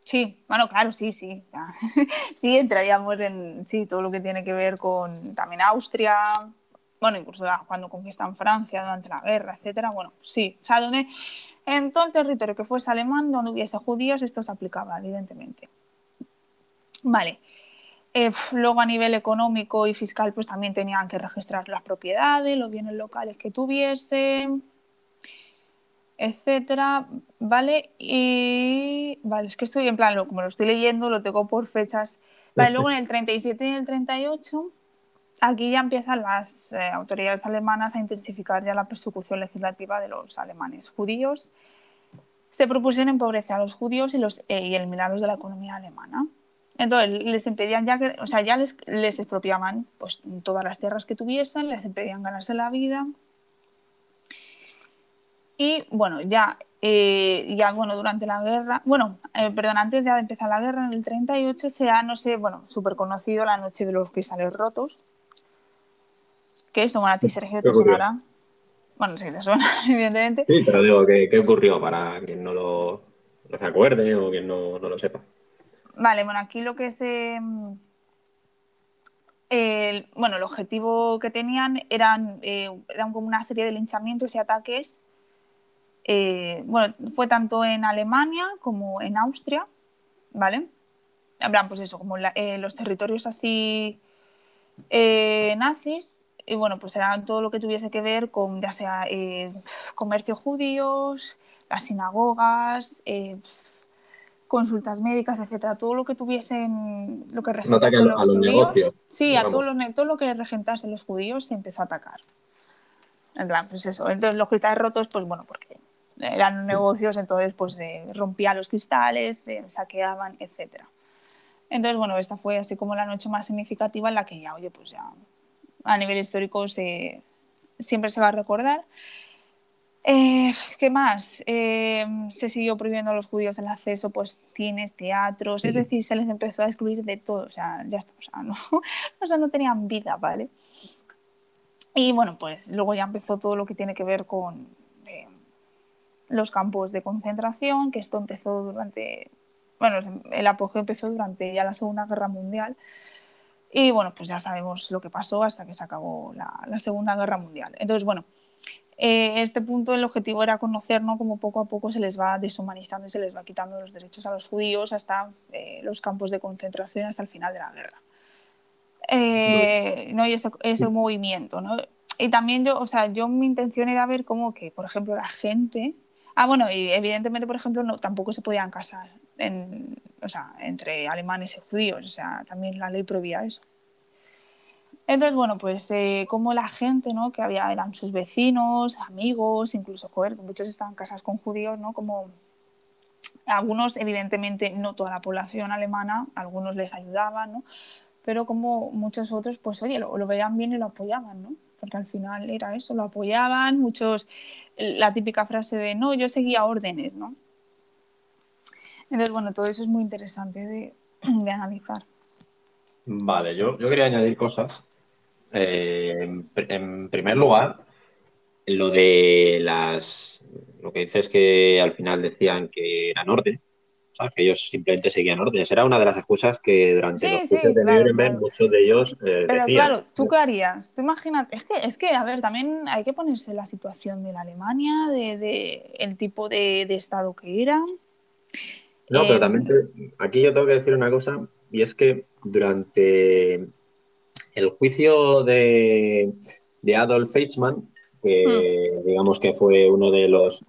Sí, bueno, claro, sí, sí. [LAUGHS] sí, entraríamos en sí, todo lo que tiene que ver con también Austria, bueno, incluso cuando conquistan Francia durante la guerra, etcétera. Bueno, sí, o sea, donde, en todo el territorio que fuese alemán, donde hubiese judíos, esto se aplicaba, evidentemente. Vale. Eh, luego a nivel económico y fiscal pues también tenían que registrar las propiedades, los bienes locales que tuviesen, etcétera, ¿vale? Y vale, es que estoy en plan, como lo estoy leyendo, lo tengo por fechas. Vale, luego en el 37 y el 38, aquí ya empiezan las eh, autoridades alemanas a intensificar ya la persecución legislativa de los alemanes judíos. Se propusieron empobrecer a los judíos y, los, eh, y eliminarlos de la economía alemana. Entonces les impedían ya que, o sea, ya les, les expropiaban pues, todas las tierras que tuviesen, les impedían ganarse la vida. Y bueno, ya, eh, ya bueno, durante la guerra, bueno, eh, perdón, antes de empezar la guerra, en el 38 sea, no sé, bueno, súper conocido la noche de los cristales rotos. Que es, bueno, a ti Sergio te sonará. Bueno, sí, te suena, [LAUGHS] evidentemente. Sí, pero digo, ¿qué, qué ocurrió para quien no lo no se acuerde o quien no, no lo sepa? Vale, bueno, aquí lo que se. El, bueno, el objetivo que tenían eran, eh, eran como una serie de linchamientos y ataques. Eh, bueno, fue tanto en Alemania como en Austria, ¿vale? Habrán, pues eso, como eh, los territorios así nazis. Y bueno, pues era todo lo que tuviese que ver con ya sea comercio judíos, las sinagogas, consultas médicas, etcétera, todo lo que tuviesen, lo que regentasen los, judíos, negocios, sí, a todo lo, todo lo que regentasen los judíos se empezó a atacar. En plan, pues eso. Entonces los cristales rotos, pues bueno, porque eran negocios, entonces pues se rompían los cristales, saqueaban, etcétera. Entonces, bueno, esta fue así como la noche más significativa en la que ya, oye, pues ya a nivel histórico se, siempre se va a recordar. Eh, ¿Qué más? Eh, se siguió prohibiendo a los judíos el acceso pues cines, teatros, es decir, se les empezó a excluir de todo, o sea, ya está, o sea, no, [LAUGHS] o sea, no tenían vida, ¿vale? Y bueno, pues luego ya empezó todo lo que tiene que ver con eh, los campos de concentración, que esto empezó durante, bueno, el apogeo empezó durante ya la Segunda Guerra Mundial. Y bueno, pues ya sabemos lo que pasó hasta que se acabó la, la Segunda Guerra Mundial. Entonces, bueno, eh, este punto el objetivo era conocer ¿no? cómo poco a poco se les va deshumanizando y se les va quitando los derechos a los judíos hasta eh, los campos de concentración hasta el final de la guerra. Eh, ¿no? Y ese, ese movimiento. ¿no? Y también yo, o sea, yo mi intención era ver cómo que, por ejemplo, la gente... Ah, bueno, y evidentemente, por ejemplo, no, tampoco se podían casar en, o sea, entre alemanes y judíos. O sea, también la ley prohibía eso. Entonces, bueno, pues eh, como la gente, ¿no? Que había, eran sus vecinos, amigos, incluso, joder, muchos estaban casados con judíos, ¿no? Como algunos, evidentemente, no toda la población alemana, algunos les ayudaban, ¿no? Pero como muchos otros, pues, oye, lo, veían bien y lo apoyaban, ¿no? Porque al final era eso, lo apoyaban, muchos, la típica frase de, no, yo seguía órdenes, ¿no? Entonces, bueno, todo eso es muy interesante de, de analizar. Vale, yo, yo quería añadir cosas eh, en, primer lugar, lo de las. Lo que dices que al final decían que eran orden, o sea, que ellos simplemente seguían órdenes. Era una de las excusas que durante los juicios de Nuremberg muchos de ellos eh, Pero claro, ¿tú qué harías? Tú imagínate, es que, es que, a ver, también hay que ponerse la situación de la Alemania, de, de el tipo de, de, Estado que era. No, pero eh, también aquí yo tengo que decir una cosa, y es que durante el juicio de, Adolf Eichmann, que hmm. digamos que fue uno de los...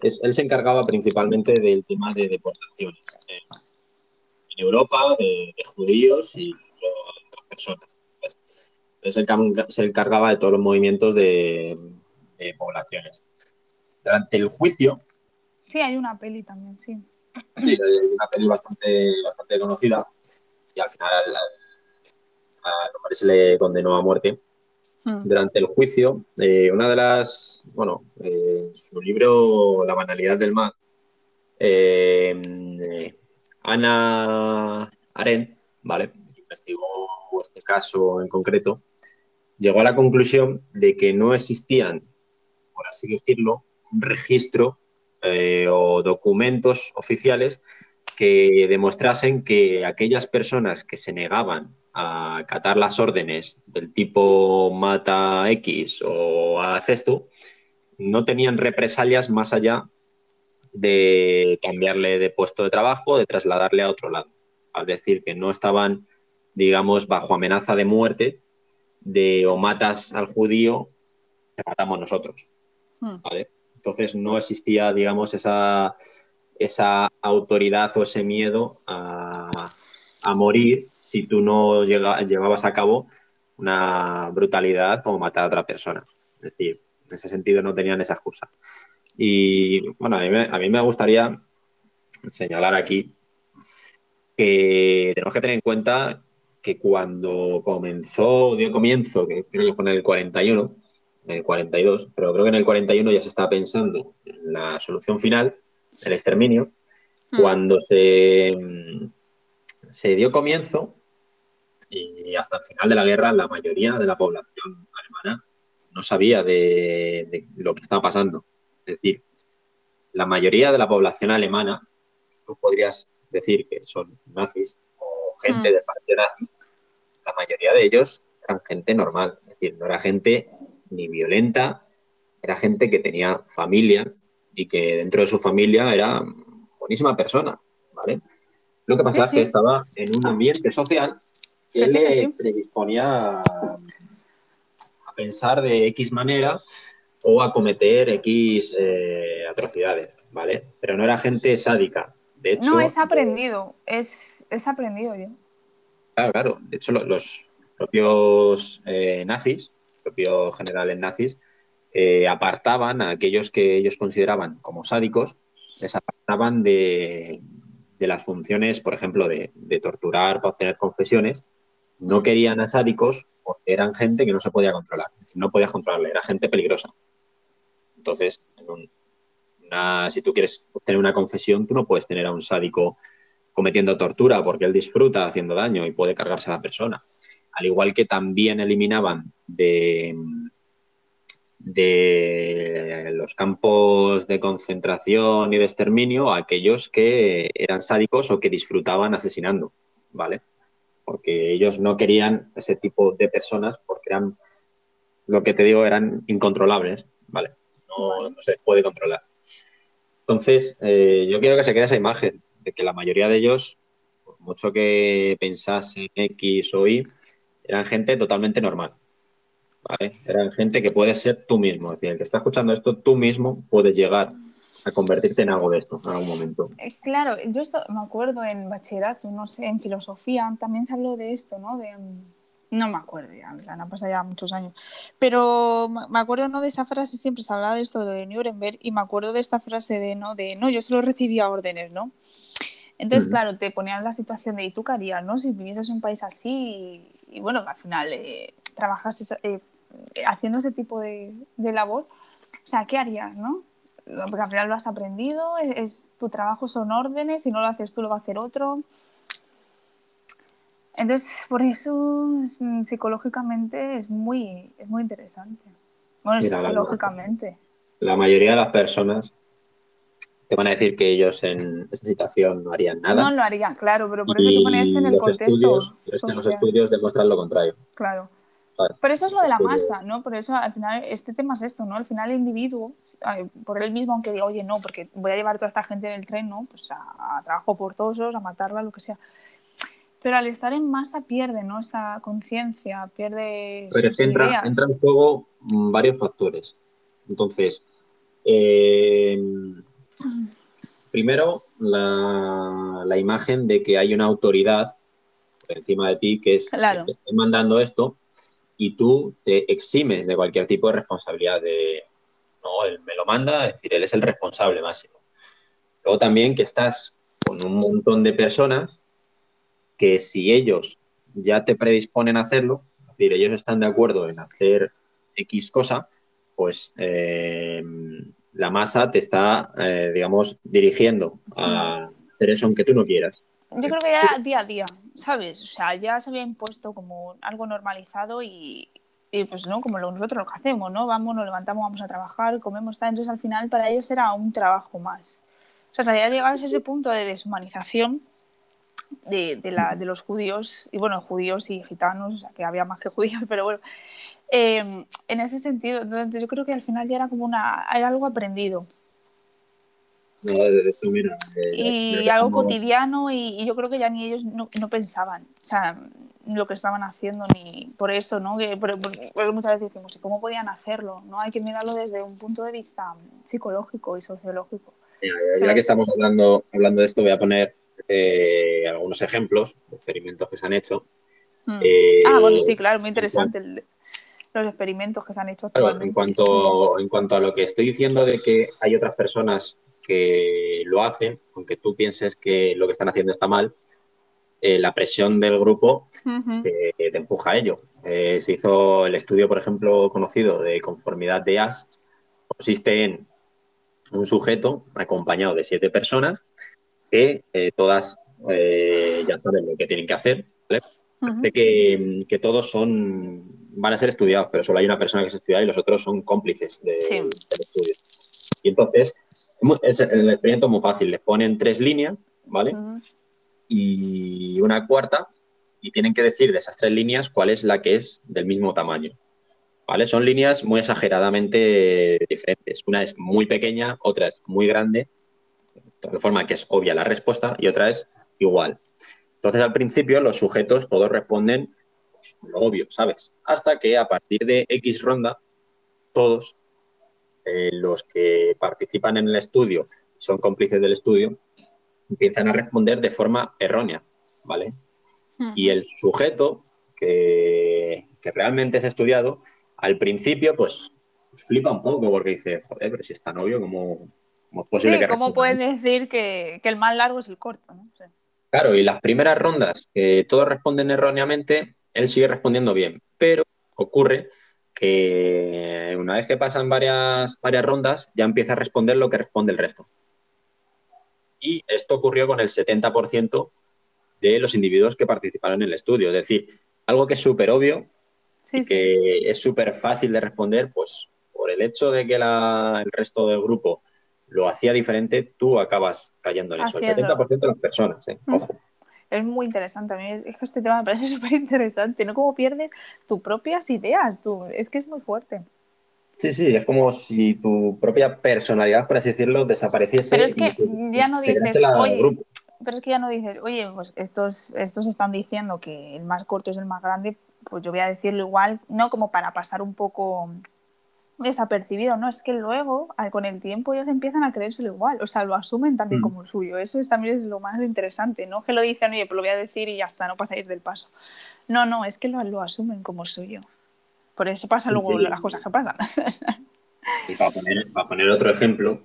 él se encargaba principalmente del tema de deportaciones en Europa, de, judíos y otras personas. Entonces, se encargaba de todos los movimientos de, poblaciones. Durante el juicio... Sí, hay una peli también, sí. Sí, hay una peli bastante, bastante conocida y al final se le condenó a muerte. Hmm. Durante el juicio, eh, una de las, bueno, eh, su libro La banalidad del mal, eh, Ana Arendt, ¿vale? investigó este caso en concreto, llegó a la conclusión de que no existían, por así decirlo, un registro o documentos oficiales que demostrasen que aquellas personas que se negaban a acatar las órdenes del tipo mata X o haz esto, no tenían represalias más allá de cambiarle de puesto de trabajo, de trasladarle a otro lado. Al decir que no estaban, digamos, bajo amenaza de muerte de o matas al judío, te matamos nosotros. Hmm. Entonces no existía, digamos, esa, esa autoridad o ese miedo a, a morir si tú no llevabas a cabo una brutalidad como matar a otra persona. Es decir, en ese sentido no tenían esa excusa. Y bueno, a mí me, gustaría señalar aquí que tenemos que tener en cuenta que cuando comenzó, dio comienzo, que creo que fue en el 41, en el 42, pero creo que en el 41 ya se estaba pensando en la solución final, el exterminio, hmm. cuando se, se dio comienzo y hasta el final de la guerra la mayoría de la población alemana no sabía de, lo que estaba pasando. Es decir, la mayoría de la población alemana, tú podrías decir que son nazis o gente mm. del partido nazi, la mayoría de ellos eran gente normal. Es decir, no era gente ni violenta, era gente que tenía familia y que dentro de su familia era buenísima persona, ¿vale? Lo que pasa es que estaba en un ambiente social que le predisponía a, pensar de X manera o a cometer X eh, atrocidades, ¿vale? Pero no era gente sádica. De hecho, no, es aprendido, es, es aprendido yo. Claro, claro. De hecho, los, propios eh, nazis, propios generales nazis, eh, apartaban a aquellos que ellos consideraban como sádicos, les apartaban de, de las funciones, por ejemplo, de, torturar para obtener confesiones no querían a sádicos porque eran gente que no se podía controlar. Es decir, no podías controlarle, era gente peligrosa. Entonces, si tú quieres obtener una confesión, tú no puedes tener a un sádico cometiendo tortura porque él disfruta haciendo daño y puede cargarse a la persona. Al igual que también eliminaban de, de los campos de concentración y de exterminio a aquellos que eran sádicos o que disfrutaban asesinando, ¿vale? porque ellos no querían ese tipo de personas porque eran, lo que te digo, eran incontrolables, ¿vale? no se puede controlar. Entonces, eh, yo quiero que se quede esa imagen de que la mayoría de ellos, por mucho que pensasen X o Y, eran gente totalmente normal. Eran gente que puede ser tú mismo. Es decir, el que está escuchando esto, tú mismo puedes llegar a convertirte en algo de esto en algún momento. Eh, claro, yo esto me acuerdo en bachillerato, no sé, en filosofía también se habló de esto, ¿no? De, no me acuerdo ya, han pasado ya muchos años. Pero me acuerdo ¿no? de esa frase, siempre se hablaba de esto de Nuremberg, y me acuerdo de esta frase de no, de no, yo solo recibía órdenes, ¿no? Entonces, claro, te ponían la situación de ¿y tú qué harías, no? Si vivieses en un país así, y, bueno, al final eh, trabajas eh, haciendo ese tipo de, de, labor, o sea, ¿qué harías, no? Porque al final lo has aprendido, es, tu trabajo son órdenes, si no lo haces tú lo va a hacer otro. Entonces, por eso psicológicamente es muy, es muy interesante. Bueno, psicológicamente. La, mayoría de las personas te van a decir que ellos en esa situación no harían nada. No lo harían, claro, pero por eso hay que ponerse en el contexto. Estudios, es que los estudios demuestran lo contrario. Claro. Pero eso es lo de la masa, ¿no? Por eso al final este tema es esto, ¿no? Al final el individuo, por él mismo, aunque diga, oye, no, porque voy a llevar toda esta gente en el tren, ¿no? Pues a, a trabajo forzosos, a matarla, lo que sea pero al estar en masa pierde ¿no? esa conciencia, pierde. Pero es que entra, en juego mm, varios factores. Entonces, eh, primero, la, imagen de que hay una autoridad por encima de ti que es que te está mandando esto y tú te eximes de cualquier tipo de responsabilidad de no, él me lo manda, es decir, él es el responsable máximo. Luego también que estás con un montón de personas que si ellos ya te predisponen a hacerlo, es decir, ellos están de acuerdo en hacer X cosa, pues eh, la masa te está, eh, digamos, dirigiendo a hacer eso aunque tú no quieras. Yo creo que ya día a día, ¿sabes? O sea, ya se había impuesto como algo normalizado y, pues no, como nosotros lo que hacemos, ¿no? Vamos, nos levantamos, vamos a trabajar, comemos, tal. Entonces al final para ellos era un trabajo más. O sea, se había llegado a ese punto de deshumanización de, la, de, los judíos, y bueno, judíos y gitanos, o sea, que había más que judíos, pero bueno, eh, en ese sentido, entonces yo creo que al final ya era como una, era algo aprendido. No, de hecho, mira, y algo cotidiano y, yo creo que ya ni ellos no, no, pensaban, o sea, lo que estaban haciendo ni por eso, ¿no? Que por, muchas veces decimos, ¿y cómo podían hacerlo? ¿no? Hay que mirarlo desde un punto de vista psicológico y sociológico. ya, que estamos hablando, hablando de esto, voy a poner eh, algunos ejemplos de experimentos que se han hecho. Hmm. Eh, ah, bueno, sí, claro, muy interesante los experimentos que se han hecho. en, cuanto, en cuanto a lo que estoy diciendo de que hay otras personas que lo hacen, aunque tú pienses que lo que están haciendo está mal, eh, la presión del grupo te, empuja a ello. se hizo el estudio, por ejemplo, conocido de conformidad de AST, consiste en un sujeto acompañado de siete personas que eh, todas eh, ya saben lo que tienen que hacer, ¿vale? que, todos son, van a ser estudiados, pero solo hay una persona que se estudia y los otros son cómplices del estudio. Y entonces, es, el experimento es muy fácil, les ponen tres líneas, ¿vale? Y una cuarta, y tienen que decir de esas tres líneas cuál es la que es del mismo tamaño. ¿Vale? Son líneas muy exageradamente diferentes. Una es muy pequeña, otra es muy grande de forma que es obvia la respuesta y otra es igual. Entonces, al principio, los sujetos todos responden pues, lo obvio, ¿sabes? Hasta que a partir de X ronda, todos eh, los que participan en el estudio, son cómplices del estudio, empiezan a responder de forma errónea, ¿vale? Y el sujeto que, que, realmente es estudiado, al principio, pues, pues, flipa un poco porque dice, joder, pero si es tan obvio, como ¿Cómo ¿cómo puedes decir que, el más largo es el corto? Claro, y las primeras rondas, que todos responden erróneamente, él sigue respondiendo bien, pero ocurre que una vez que pasan varias, varias rondas, ya empieza a responder lo que responde el resto. Y esto ocurrió con el 70% de los individuos que participaron en el estudio. Es decir, algo que es súper obvio y que es súper fácil de responder, pues por el hecho de que el resto del grupo lo hacía diferente, tú acabas cayendo en eso. El 70% de las personas, ¿eh? Ojo. Es muy interesante. A mí es que este tema me parece [LAUGHS] súper interesante. ¿No? Cómo pierdes tus propias ideas. Tú. Es que es muy fuerte. Sí, sí, es como si tu propia personalidad, por así decirlo, desapareciese. Pero es que ya no dices, oye, pero es que ya no dices, oye, pues estos, estos están diciendo que el más corto es el más grande, pues yo voy a decirlo igual, no como para pasar un poco desapercibido, no, es que luego, con el tiempo, ellos empiezan a creérselo igual, o sea, lo asumen también mm. como suyo, eso es, también es lo más interesante, no que lo dicen, oye, pues lo voy a decir y ya está, no pasáis del paso. No, no, es que lo, lo asumen como suyo. Por eso pasa luego las cosas que pasan. Y para poner, para poner otro ejemplo,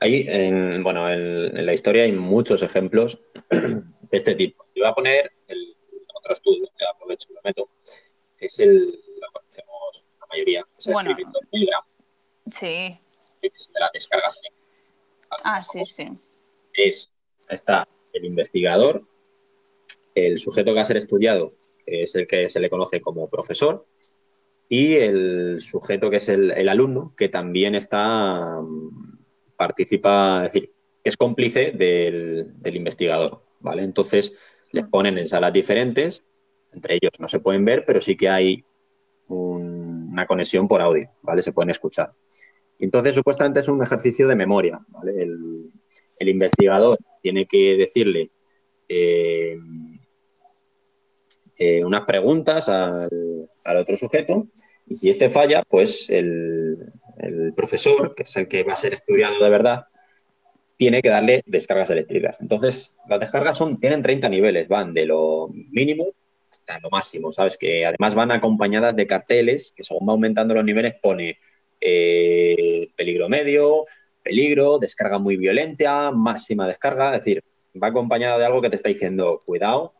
hay en, bueno, en, la historia hay muchos ejemplos de este tipo. Yo voy a poner el otro estudio, que aprovecho y lo meto, que es el, lo conocemos la mayoría, que es el bueno, Milgram. Sí. Es de las descargas Ah, sí, sí. Es, está el investigador, el sujeto que va a ser estudiado, que es el que se le conoce como profesor, y el sujeto que es el, alumno, que también está, participa, es decir, es cómplice del, investigador, ¿vale? Entonces, les mm. ponen en salas diferentes, entre ellos no se pueden ver, pero sí que hay una conexión por audio, ¿vale? Se pueden escuchar. Entonces, supuestamente es un ejercicio de memoria. El, investigador tiene que decirle eh, eh, unas preguntas al, otro sujeto y si este falla, pues el, profesor, que es el que va a ser estudiado de verdad, tiene que darle descargas eléctricas. Entonces, las descargas son, tienen 30 niveles, van de lo mínimo hasta lo máximo, ¿sabes? Que además van acompañadas de carteles que según va aumentando los niveles pone eh, peligro medio, peligro, descarga muy violenta, máxima descarga, es decir, va acompañado de algo que te está diciendo, cuidado,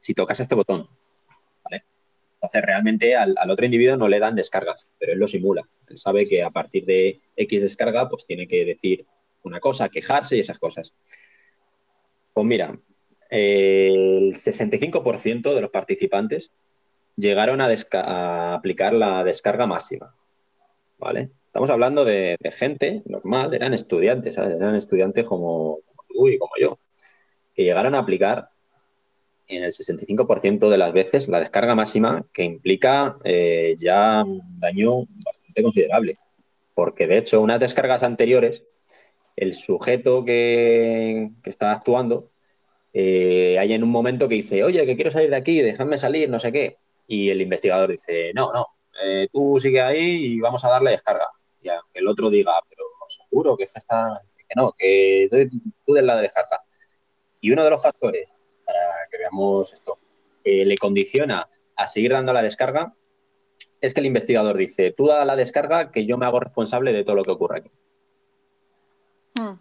si tocas este botón. Entonces, realmente al, otro individuo no le dan descargas, pero él lo simula. Él sabe que a partir de X descarga, pues tiene que decir una cosa, quejarse y esas cosas. Pues mira, el 65% de los participantes llegaron a, aplicar la descarga máxima. ¿Vale? Estamos hablando de, gente normal, eran estudiantes, eran estudiantes como, tú y como yo, que llegaron a aplicar en el 65% de las veces la descarga máxima, que implica eh, ya un daño bastante considerable. Porque de hecho, unas descargas anteriores, el sujeto que, que está actuando, eh, hay en un momento que dice, oye, que quiero salir de aquí, déjame salir, no sé qué. Y el investigador dice, no, no, eh, tú sigue ahí y vamos a darle descarga. Y aunque el otro diga, pero seguro que está, que no, que tú des la descarga. Y uno de los factores para que veamos esto, le condiciona a seguir dando la descarga, es que el investigador dice, tú da la descarga que yo me hago responsable de todo lo que ocurre aquí. Hmm.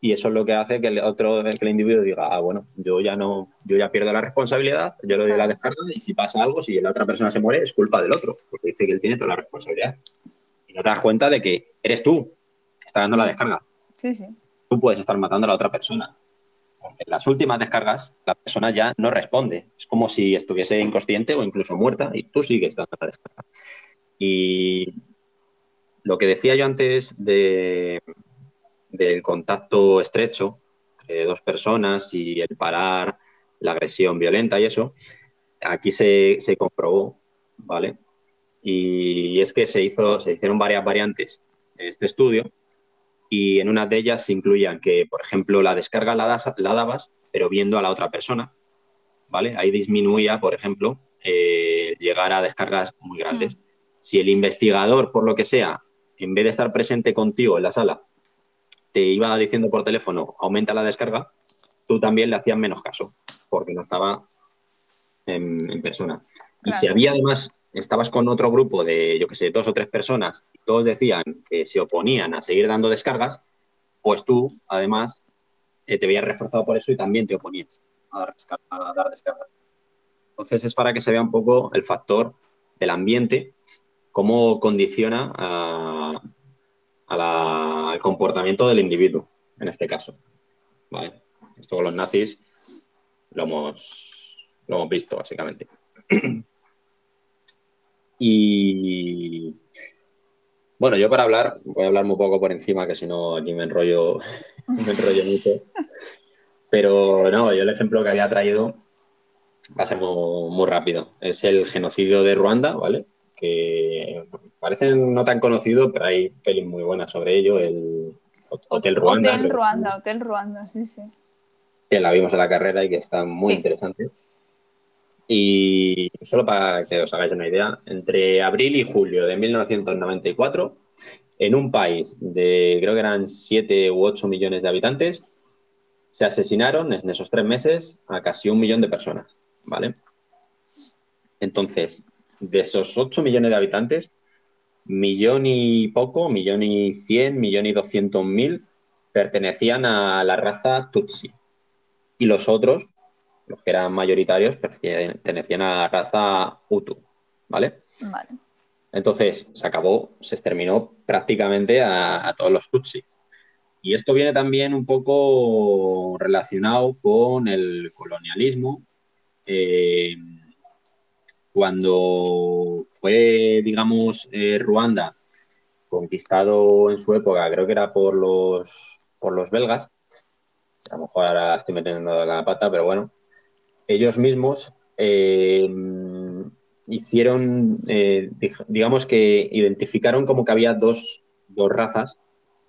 Y eso es lo que hace que el otro, que el individuo diga, ah, bueno, yo ya no, yo ya pierdo la responsabilidad, yo le doy la descarga y si pasa algo, si la otra persona se muere, es culpa del otro, porque dice que él tiene toda la responsabilidad. Y no te das cuenta de que eres tú que está dando la descarga. Sí, sí. Tú puedes estar matando a la otra persona en las últimas descargas la persona ya no responde. Es como si estuviese inconsciente o incluso muerta y tú sigues dando la descarga. Y lo que decía yo antes de, del contacto estrecho entre dos personas y el parar la agresión violenta y eso, aquí se, se comprobó, ¿vale? Y es que se, hizo, se hicieron varias variantes de este estudio y en una de ellas se incluían que, por ejemplo, la descarga la, dabas, pero viendo a la otra persona, ¿vale? Ahí disminuía, por ejemplo, eh, llegar a descargas muy grandes. Si el investigador, por lo que sea, en vez de estar presente contigo en la sala, te iba diciendo por teléfono, aumenta la descarga, tú también le hacías menos caso, porque no estaba en, persona. Y si había además estabas con otro grupo de, yo que sé, dos o tres personas y todos decían que se oponían a seguir dando descargas, pues tú, además, eh, te habías reforzado por eso y también te oponías a dar, descargas. Entonces es para que se vea un poco el factor del ambiente, cómo condiciona al comportamiento del individuo, en este caso. Esto con los nazis lo hemos, lo hemos visto, básicamente. [CLEARS THROAT] Y bueno, yo para hablar, voy a hablar muy poco por encima, que si no aquí me enrollo, [LAUGHS] me enrollo mucho. Pero no, yo el ejemplo que había traído va a ser muy, rápido. Es el genocidio de Ruanda, ¿vale? Que parecen no tan conocido, pero hay pelis muy buenas sobre ello, el Hotel Ruanda. Hotel Ruanda, Hotel Ruanda, sí, sí. Que la vimos en la carrera y que está muy interesante. Y solo para que os hagáis una idea, entre abril y julio de 1994, en un país de creo que eran 7 u 8 millones de habitantes, se asesinaron en esos tres meses a casi un millón de personas, ¿vale? Entonces, de esos 8 millones de habitantes, millón y poco, millón y cien, millón y doscientos mil pertenecían a la raza Tutsi. Y los otros, los que eran mayoritarios, pertenecían a la raza Hutu, ¿vale? Vale. Entonces, se acabó, se exterminó prácticamente a, todos los Tutsi. Y esto viene también un poco relacionado con el colonialismo. Eh, cuando fue, digamos, eh, Ruanda conquistado en su época, creo que era por los, por los belgas, a lo mejor ahora estoy metiendo la pata, pero bueno, ellos mismos eh, hicieron, eh, digamos que identificaron como que había dos, razas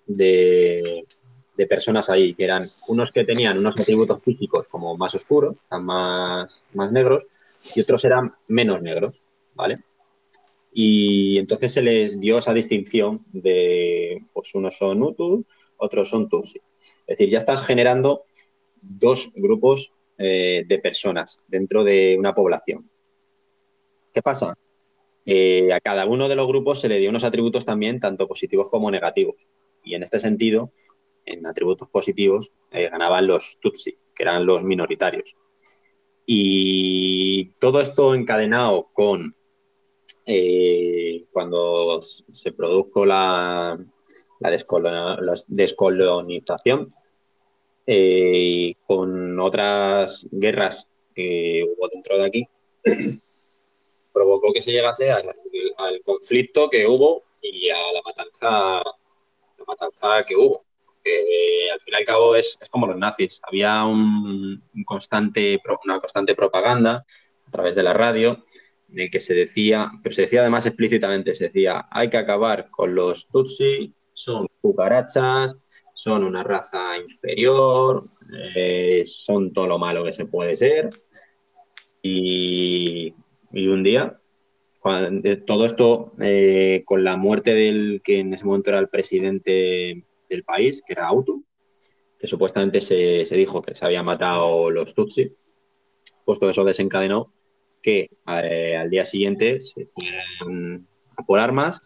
de, de, personas ahí, que eran unos que tenían unos atributos físicos como más oscuros, más, más negros, y otros eran menos negros, ¿vale? Y entonces se les dio esa distinción de, pues unos son Hutu, otros son Tutsi. Es decir, ya estás generando dos grupos eh, de personas dentro de una población. ¿Qué pasa? a cada uno de los grupos se le dio unos atributos también, tanto positivos como negativos. Y en este sentido, en atributos positivos, eh, ganaban los Tutsi, que eran los minoritarios. Y todo esto encadenado con eh, cuando se produjo la, descolonización, eh, con otras guerras que hubo dentro de aquí, [CLEARS THROAT] provocó que se llegase al, conflicto que hubo y a la matanza, la matanza que hubo al fin y al cabo es, como los nazis. Había un, constante, una constante propaganda a través de la radio en el que se decía, pero se decía además explícitamente, se decía, hay que acabar con los Tutsi, son cucarachas, son una raza inferior, eh, son todo lo malo que se puede ser. Y, un día, todo esto eh, con la muerte del que en ese momento era el presidente del país, que era Auto, que supuestamente se, dijo que se habían matado los Tutsi, pues todo eso desencadenó que eh, al día siguiente se fueran a por armas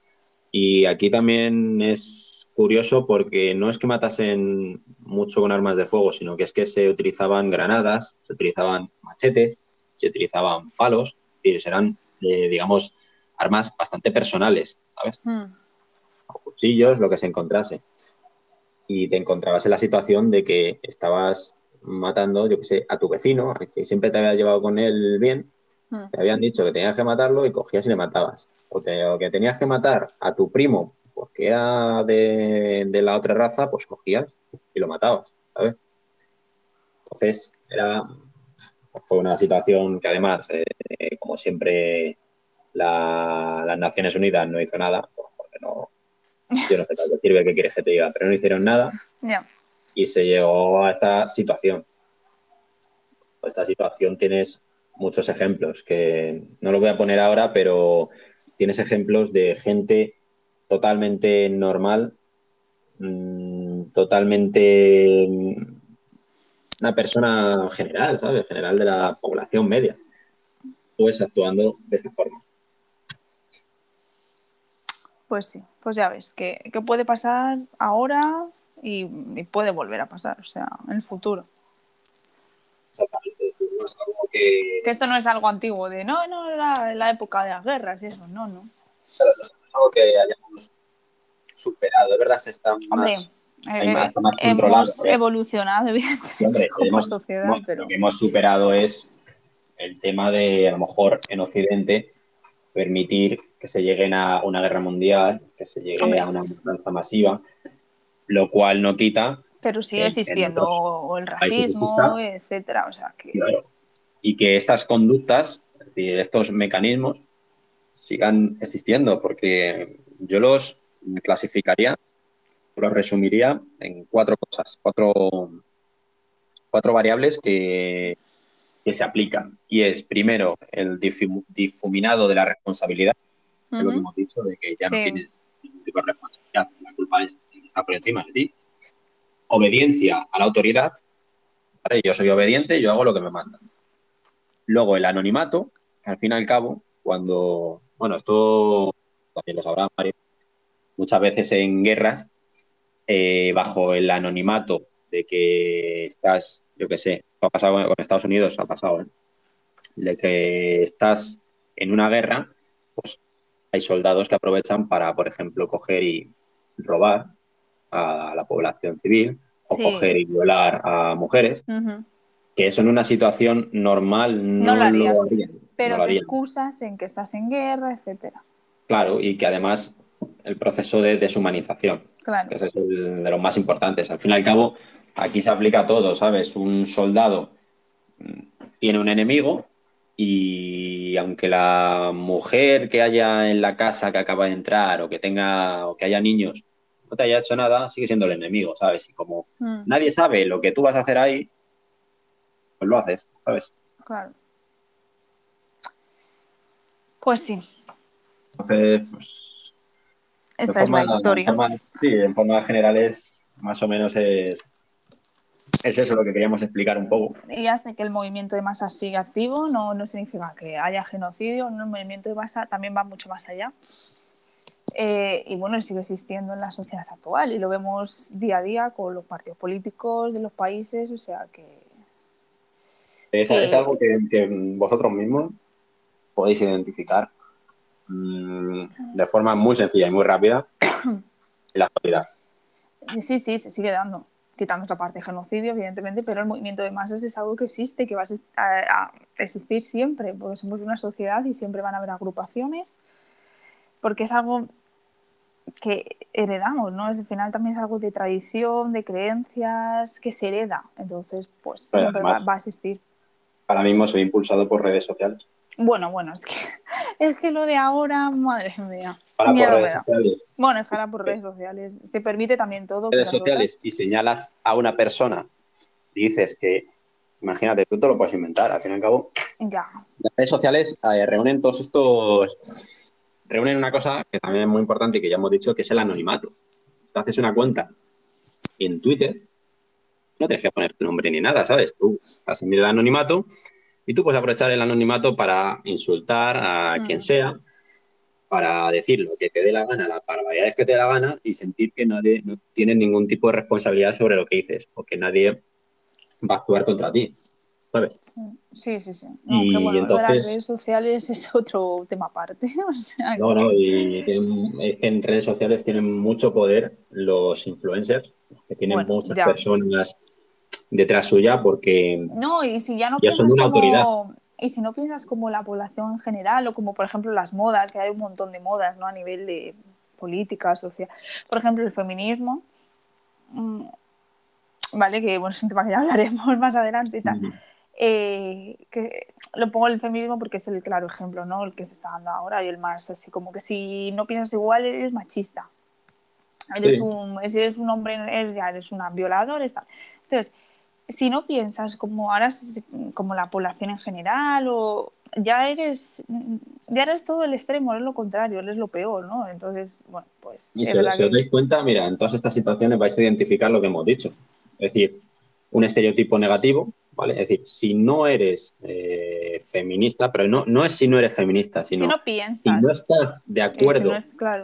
y aquí también es curioso porque no es que matasen mucho con armas de fuego, sino que es que se utilizaban granadas, se utilizaban machetes, se utilizaban palos, es decir, serán, eh, digamos, armas bastante personales, ¿sabes? Hmm. O cuchillos, lo que se encontrase y te encontrabas en la situación de que estabas matando, yo qué sé, a tu vecino, que siempre te había llevado con él bien, hmm. te habían dicho que tenías que matarlo y cogías y le matabas. O, que tenías que matar a tu primo porque era de, la otra raza, pues cogías y lo matabas, ¿sabes? Entonces, era, fue una situación que además, eh, como siempre, las Naciones Unidas no hizo nada, porque no, yo no sé qué sirve que quieres que te diga, pero no hicieron nada. Y se llegó a esta situación. Esta situación tienes muchos ejemplos que no lo voy a poner ahora, pero tienes ejemplos de gente totalmente normal, mm, totalmente mm, una persona general, ¿sabes? General de la población media, pues actuando de esta forma. Pues sí, pues ya ves, que, puede pasar ahora y, puede volver a pasar, o sea, en el futuro. Exactamente, no es algo que... Que esto no es algo antiguo, de no, no, era la época de las guerras y eso, no, no. Pero no es algo que hayamos superado, es verdad que está más... Eh, hemos ¿eh? evolucionado, evidentemente, como sociedad, pero... Lo que hemos superado es el tema de, a lo mejor, en Occidente, permitir que se lleguen a una guerra mundial, que se llegue a una matanza masiva, lo cual no quita. Pero sigue existiendo el racismo, etcétera. O sea, que... Y que estas conductas, es decir, estos mecanismos, sigan existiendo, porque yo los clasificaría, los resumiría en cuatro cosas, cuatro, cuatro variables que, que se aplican. Y es, primero, el difuminado de la responsabilidad, es lo que hemos dicho, de que ya no tienes ningún tipo de responsabilidad, la culpa es que está por encima de ti. Obediencia a la autoridad, yo soy obediente, yo hago lo que me mandan. Luego el anonimato, que al fin y al cabo, cuando, bueno, esto también lo sabrá Mario, muchas veces en guerras, eh, bajo el anonimato de que estás, yo qué sé, ha pasado con Estados Unidos, ha pasado, ¿eh? de que estás en una guerra, pues hay soldados que aprovechan para, por ejemplo, coger y robar a la población civil o coger y violar a mujeres, que eso en una situación normal no, lo, harías, Pero te excusas en que estás en guerra, etcétera. Claro, y que además el proceso de deshumanización, que ese es el de los más importantes. Al fin y al cabo, aquí se aplica todo, ¿sabes? Un soldado mm, tiene un enemigo y aunque la mujer que haya en la casa que acaba de entrar o que tenga o que haya niños no te haya hecho nada, sigue siendo el enemigo, ¿sabes? Y como mm. nadie sabe lo que tú vas a hacer ahí, pues lo haces, ¿sabes? Claro. Pues sí. Entonces, pues. Esta es la historia. sí, en forma general es más o menos es, es eso lo que queríamos explicar un poco. Y hasta que el movimiento de masa sigue activo, no, no significa que haya genocidio, el movimiento de masa también va mucho más allá. Eh, y bueno, sigue existiendo en la sociedad actual y lo vemos día a día con los partidos políticos de los países, o sea que... Es, algo que, vosotros mismos podéis identificar mm, de forma muy sencilla y muy rápida [COUGHS] en la actualidad. Sí, sí, se sigue dando, quitando esta parte de genocidio, evidentemente, pero el movimiento de masas es algo que existe, que va a existir siempre, porque somos una sociedad y siempre van a haber agrupaciones porque es algo que heredamos, ¿no? al final también es algo de tradición, de creencias, que se hereda. Entonces, pues siempre va, a existir. Ahora mismo soy impulsado por redes sociales. Bueno, bueno, es que, [LAUGHS] es que lo de ahora, madre mía. Para por redes sociales. Bueno, es para por redes sociales. Se permite también todo. Redes sociales y señalas a una persona y dices que, imagínate, tú te lo puedes inventar, al fin y al cabo. Ya. Las redes sociales eh, reúnen todos estos reúnen una cosa que también es muy importante y que ya hemos dicho, que es el anonimato. Tú haces una cuenta en Twitter, no tienes que poner tu nombre ni nada, ¿sabes? Tú estás en el anonimato y tú puedes aprovechar el anonimato para insultar a mm. quien sea, para decir lo que te dé la gana, las barbaridades que te dé la gana y sentir que nadie no tiene ningún tipo de responsabilidad sobre lo que dices, porque nadie va a actuar contra ti. Sí, sí, sí. y entonces... las redes sociales es otro tema aparte. [LAUGHS] no, no, y en redes sociales tienen mucho poder los influencers, que tienen muchas personas detrás suya porque no, y si ya no son una autoridad. Y si no piensas como la población en general o como por ejemplo las modas, que hay un montón de modas ¿no? a nivel de política, social. Por ejemplo, el feminismo, mm, ¿vale? Que bueno, es un tema que ya hablaremos [LAUGHS] más adelante y tal. Eh, que lo pongo el feminismo porque es el claro ejemplo, ¿no? El que se está dando ahora y el más así como que si no piensas igual eres machista. Eres un, si eres un hombre, eres, eres una violadora. Entonces, si no piensas como ahora como la población en general o ya eres ya eres todo el extremo, es lo contrario, eres lo peor, ¿no? Entonces, bueno, pues... Y si, os dais cuenta, mira, en todas estas situaciones vais a identificar lo que hemos dicho. Es decir, un estereotipo negativo, ¿vale? Es decir, si no eres eh, feminista, pero no, no es si no eres feminista, sino si no, piensas, si no estás de acuerdo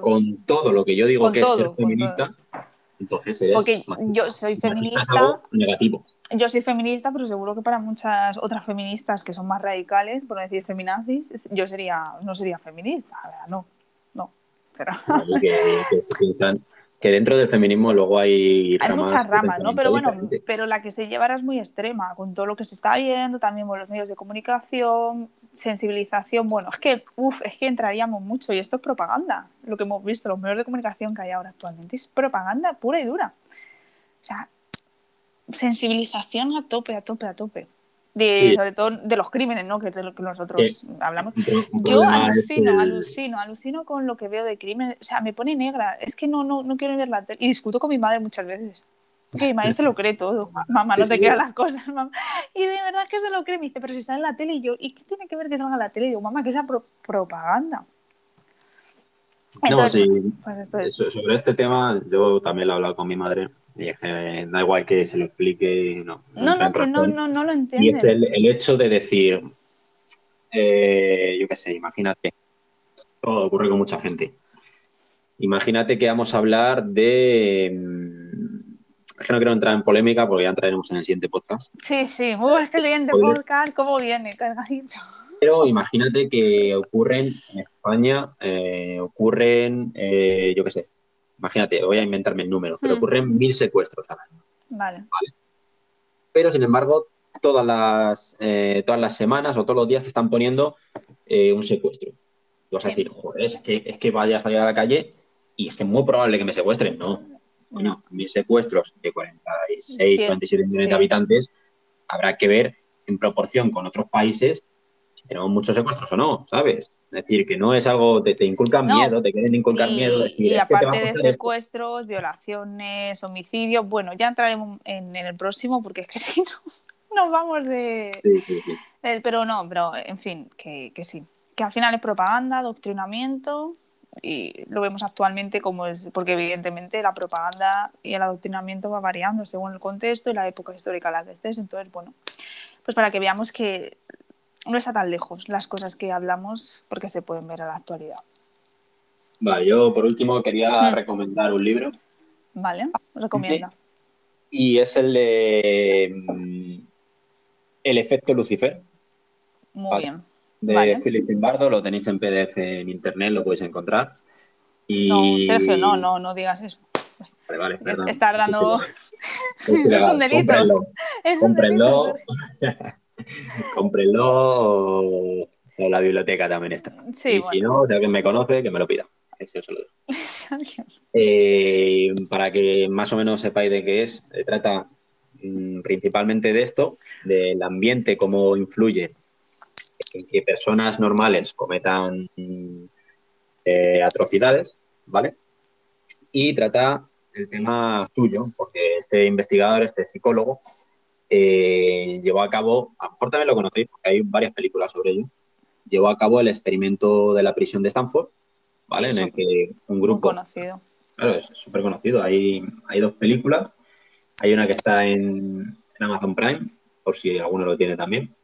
con todo lo que yo digo que es ser feminista, entonces eres Porque yo soy feminista. negativo. Yo soy feminista, pero seguro que para muchas otras feministas que son más radicales, por no decir feminazis, yo sería, no sería feminista, no, no. Pero... piensan que dentro del feminismo luego hay hay muchas ramas, ¿no? Pero bueno, pero la que se lleva es muy extrema, con todo lo que se está viendo, también con los medios de comunicación, sensibilización, bueno, es que, uf, es que entraríamos mucho y esto es propaganda, lo que hemos visto, los medios de comunicación que hay ahora actualmente, es propaganda pura y dura. O sea, sensibilización a tope, a tope, a tope. de, sobre todo de los crímenes, ¿no? Que es de lo que nosotros hablamos. Yo alucino, alucino, alucino con lo que veo de crimen. O sea, me pone negra. Es que no, no, no quiero ver la tele. Y discuto con mi madre muchas veces. Que mi madre se lo cree todo. [LAUGHS] Mamá, no te creas las cosas, mamá. Y de verdad que se lo cree. Me dice, pero si sale en la tele. Y yo, ¿y qué tiene que ver que salga en la tele? Y digo, mamá, que esa propaganda. no, sí. Pues sobre este tema, yo también lo he hablado con mi madre y es que da igual que se lo explique. No, no, no, que no, no, no, lo entiendo. Y es el, el hecho de decir, eh, yo qué sé, imagínate, todo ocurre con mucha gente. Imagínate que vamos a hablar de. Mm, es que no quiero entrar en polémica porque ya entraremos en el siguiente podcast. Sí, sí, uh, este siguiente podcast, ¿cómo viene? Cargadito. Pero imagínate que ocurren en España, eh, ocurren, eh, yo qué sé, imagínate, voy a inventarme el número, pero hmm. ocurren mil secuestros al año. Vale. Pero, sin embargo, todas las, eh, todas las semanas o todos los días te están poniendo eh, un secuestro. Y vas a decir, joder, es que, es que vaya a salir a la calle y es que es muy probable que me secuestren. No, bueno, mil secuestros de 46, 47 millones de habitantes habrá que ver en proporción con otros países tenemos muchos secuestros o no, ¿sabes? Es decir, que no es algo, te, te inculcan miedo, te quieren inculcar miedo. y aparte de secuestros, violaciones, homicidios, bueno, ya entraremos en, el próximo porque es que [LAUGHS] si no, nos vamos de... Sí, sí, sí. Eh, pero no, pero en fin, que, que sí. Que al final es propaganda, adoctrinamiento y lo vemos actualmente como es, porque evidentemente la propaganda y el adoctrinamiento va variando según el contexto y la época histórica en la que estés. Entonces, bueno, pues para que veamos que no está tan lejos las cosas que hablamos porque se pueden ver a la actualidad. Vale, yo por último quería recomendar un libro. Vale, recomienda. Y es el de mm, El efecto Lucifer. Muy bien. De Philip Zimbardo, lo tenéis en PDF en internet, lo podéis encontrar. Y... No, Sergio, no, no, no digas eso. Vale, vale, perdón. Estar dando. [LAUGHS] [LAUGHS] Es, un delito. Es un delito. [LAUGHS] [LAUGHS] cómprenlo o la biblioteca también está. y si no, si alguien me conoce, que me lo pida. Eso lo [LAUGHS] eh, para que más o menos sepáis de qué es, se trata mm, principalmente de esto, del ambiente, cómo influye en que personas normales cometan eh, atrocidades, ¿vale? Y trata el tema suyo, porque este investigador, este psicólogo, eh, llevó a cabo, a lo mejor también lo conocéis, porque hay varias películas sobre ello, llevó a cabo el experimento de la prisión de Stanford, ¿vale? en el que un grupo... conocido. Claro, es súper conocido. Hay, hay dos películas. Hay una que está en, Amazon Prime, por si alguno lo tiene también.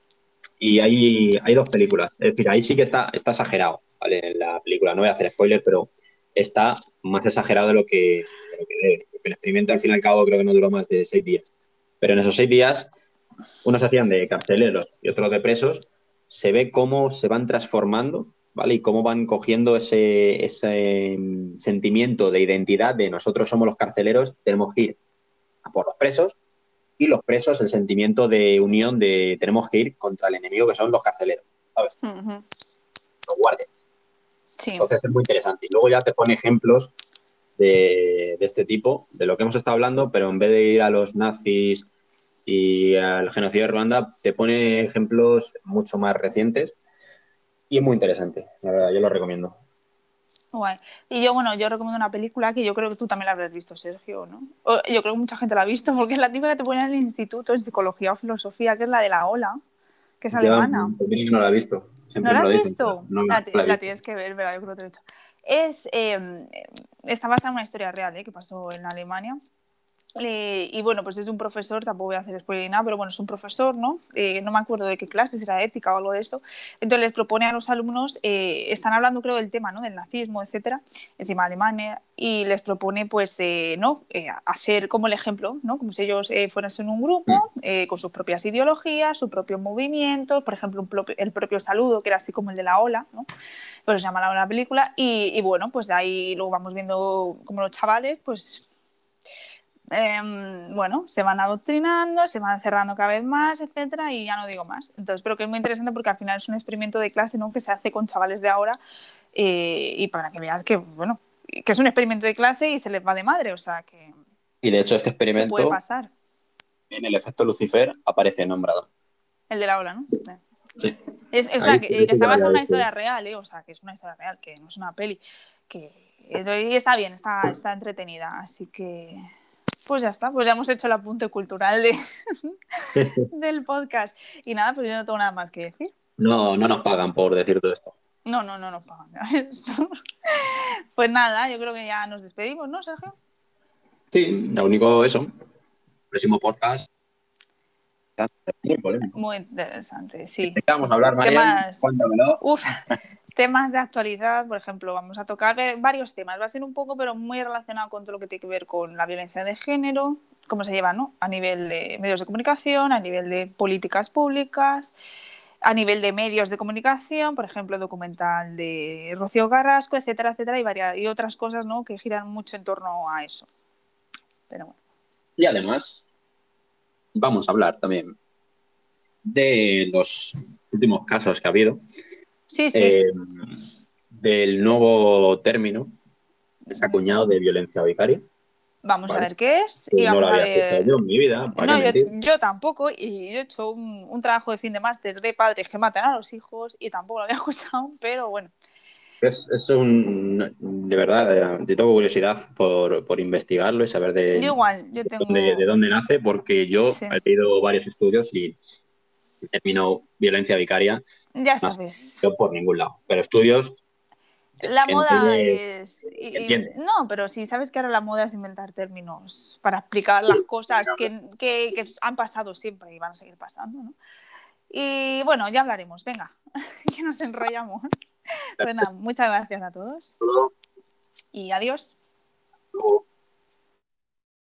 Y hay, hay dos películas. Es decir, ahí sí que está, está exagerado, ¿vale? En la película. No voy a hacer spoiler, pero está más exagerado de lo que, de lo que debe. Porque el experimento, al fin y al cabo, creo que no duró más de seis días. Pero en esos seis días, unos hacían de carceleros y otros de presos, se ve cómo se van transformando, ¿vale? Y cómo van cogiendo ese, ese mm, sentimiento de identidad de nosotros somos los carceleros, tenemos que ir a por los presos, y los presos el sentimiento de unión de tenemos que ir contra el enemigo que son los carceleros, ¿sabes? Los guardias. Entonces es muy interesante. Y luego ya te pone ejemplos de, este tipo, de lo que hemos estado hablando, pero en vez de ir a los nazis y al genocidio de Ruanda, te pone ejemplos mucho más recientes y es muy interesante, la verdad, yo lo recomiendo. Y yo, bueno, yo recomiendo una película que yo creo que tú también la habrás visto, Sergio, ¿no? yo creo que mucha gente la ha visto [LAUGHS] porque es la típica que te pone en el instituto en psicología o filosofía, que es la de la ola, que es alemana. no la he visto. ¿No la has visto? la, tienes que ver, ¿verdad? Yo creo que te he es, em, está basada en una historia real ¿eh? que pasó en Alemania. Eh, y bueno, pues es un profesor, tampoco voy a hacer spoiler ni nada, pero bueno, es un profesor, ¿no? Eh, no me acuerdo de qué clase, si era ética o algo de eso. Entonces les propone a los alumnos, están hablando creo del tema, ¿no? Del nazismo, etcétera, encima Alemania, y les propone, pues, ¿no? hacer como el ejemplo, ¿no? Como si ellos fueran un grupo, con sus propias ideologías, sus propios movimientos, por ejemplo, el propio saludo, que era así como el de la ola, ¿no? Pero se llama la, la película, y, y bueno, pues de ahí luego vamos viendo como los chavales, pues Em, bueno, se van adoctrinando, se van cerrando cada vez más, etcétera, y ya no digo más. Entonces, pero que es muy interesante porque al final es un experimento de clase, ¿no? Que se hace con chavales de ahora eh, y para que veas que, bueno, que es un experimento de clase y se les va de madre, o sea que. Y de hecho, este experimento. Puede pasar. En el efecto Lucifer aparece nombrado. El de la ola, ¿no? Sí. Es, o sea, que, está basada en una historia real, ¿eh? O sea, que es una historia real, que no es una peli. Que, y está bien, está, está entretenida. Así que, pues ya está, pues ya hemos hecho el apunte cultural de, [LAUGHS] del podcast. Y nada, pues yo no tengo nada más que decir. No, no nos pagan por decir todo esto. No, no, no nos pagan. [LAUGHS] pues nada, yo creo que ya nos despedimos, ¿no, Sergio? Sí, lo único eso. Próximo podcast. Muy polémico. Muy interesante, sí. Vamos a hablar, María. Uf, temas de actualidad, por ejemplo, vamos a tocar varios temas. Va a ser un poco, pero muy relacionado con todo lo que tiene que ver con la violencia de género, cómo se lleva, ¿no? A nivel de medios de comunicación, a nivel de políticas públicas, a nivel de medios de comunicación, por ejemplo, documental de Rocío Carrasco, etcétera, etcétera, y, varias, y otras cosas, ¿no? Que giran mucho en torno a eso. Pero bueno. Y además, vamos a hablar también de los últimos casos que ha habido. Sí, sí. Eh, del nuevo término que se ha acuñado de violencia vicaria. Vamos a ver qué es. Y no lo había escuchado yo en mi vida. No, yo, tampoco. Y yo he hecho un, trabajo de fin de máster de padres que matan a los hijos y tampoco lo había [LAUGHS] escuchado, pero bueno. Es, es un. De verdad, yo tengo curiosidad por, por investigarlo y saber de, igual, yo tengo... de, dónde, nace, porque yo he leído varios estudios y el término violencia vicaria. Ya sabes. No por ningún lado. Pero estudios la moda es. no, pero sí, sabes que ahora la moda es inventar términos para explicar las cosas que, que, han pasado siempre y van a seguir pasando, ¿no? Y bueno, ya hablaremos, venga, [LAUGHS] que nos enrollamos. Pues muchas gracias a todos. Y adiós.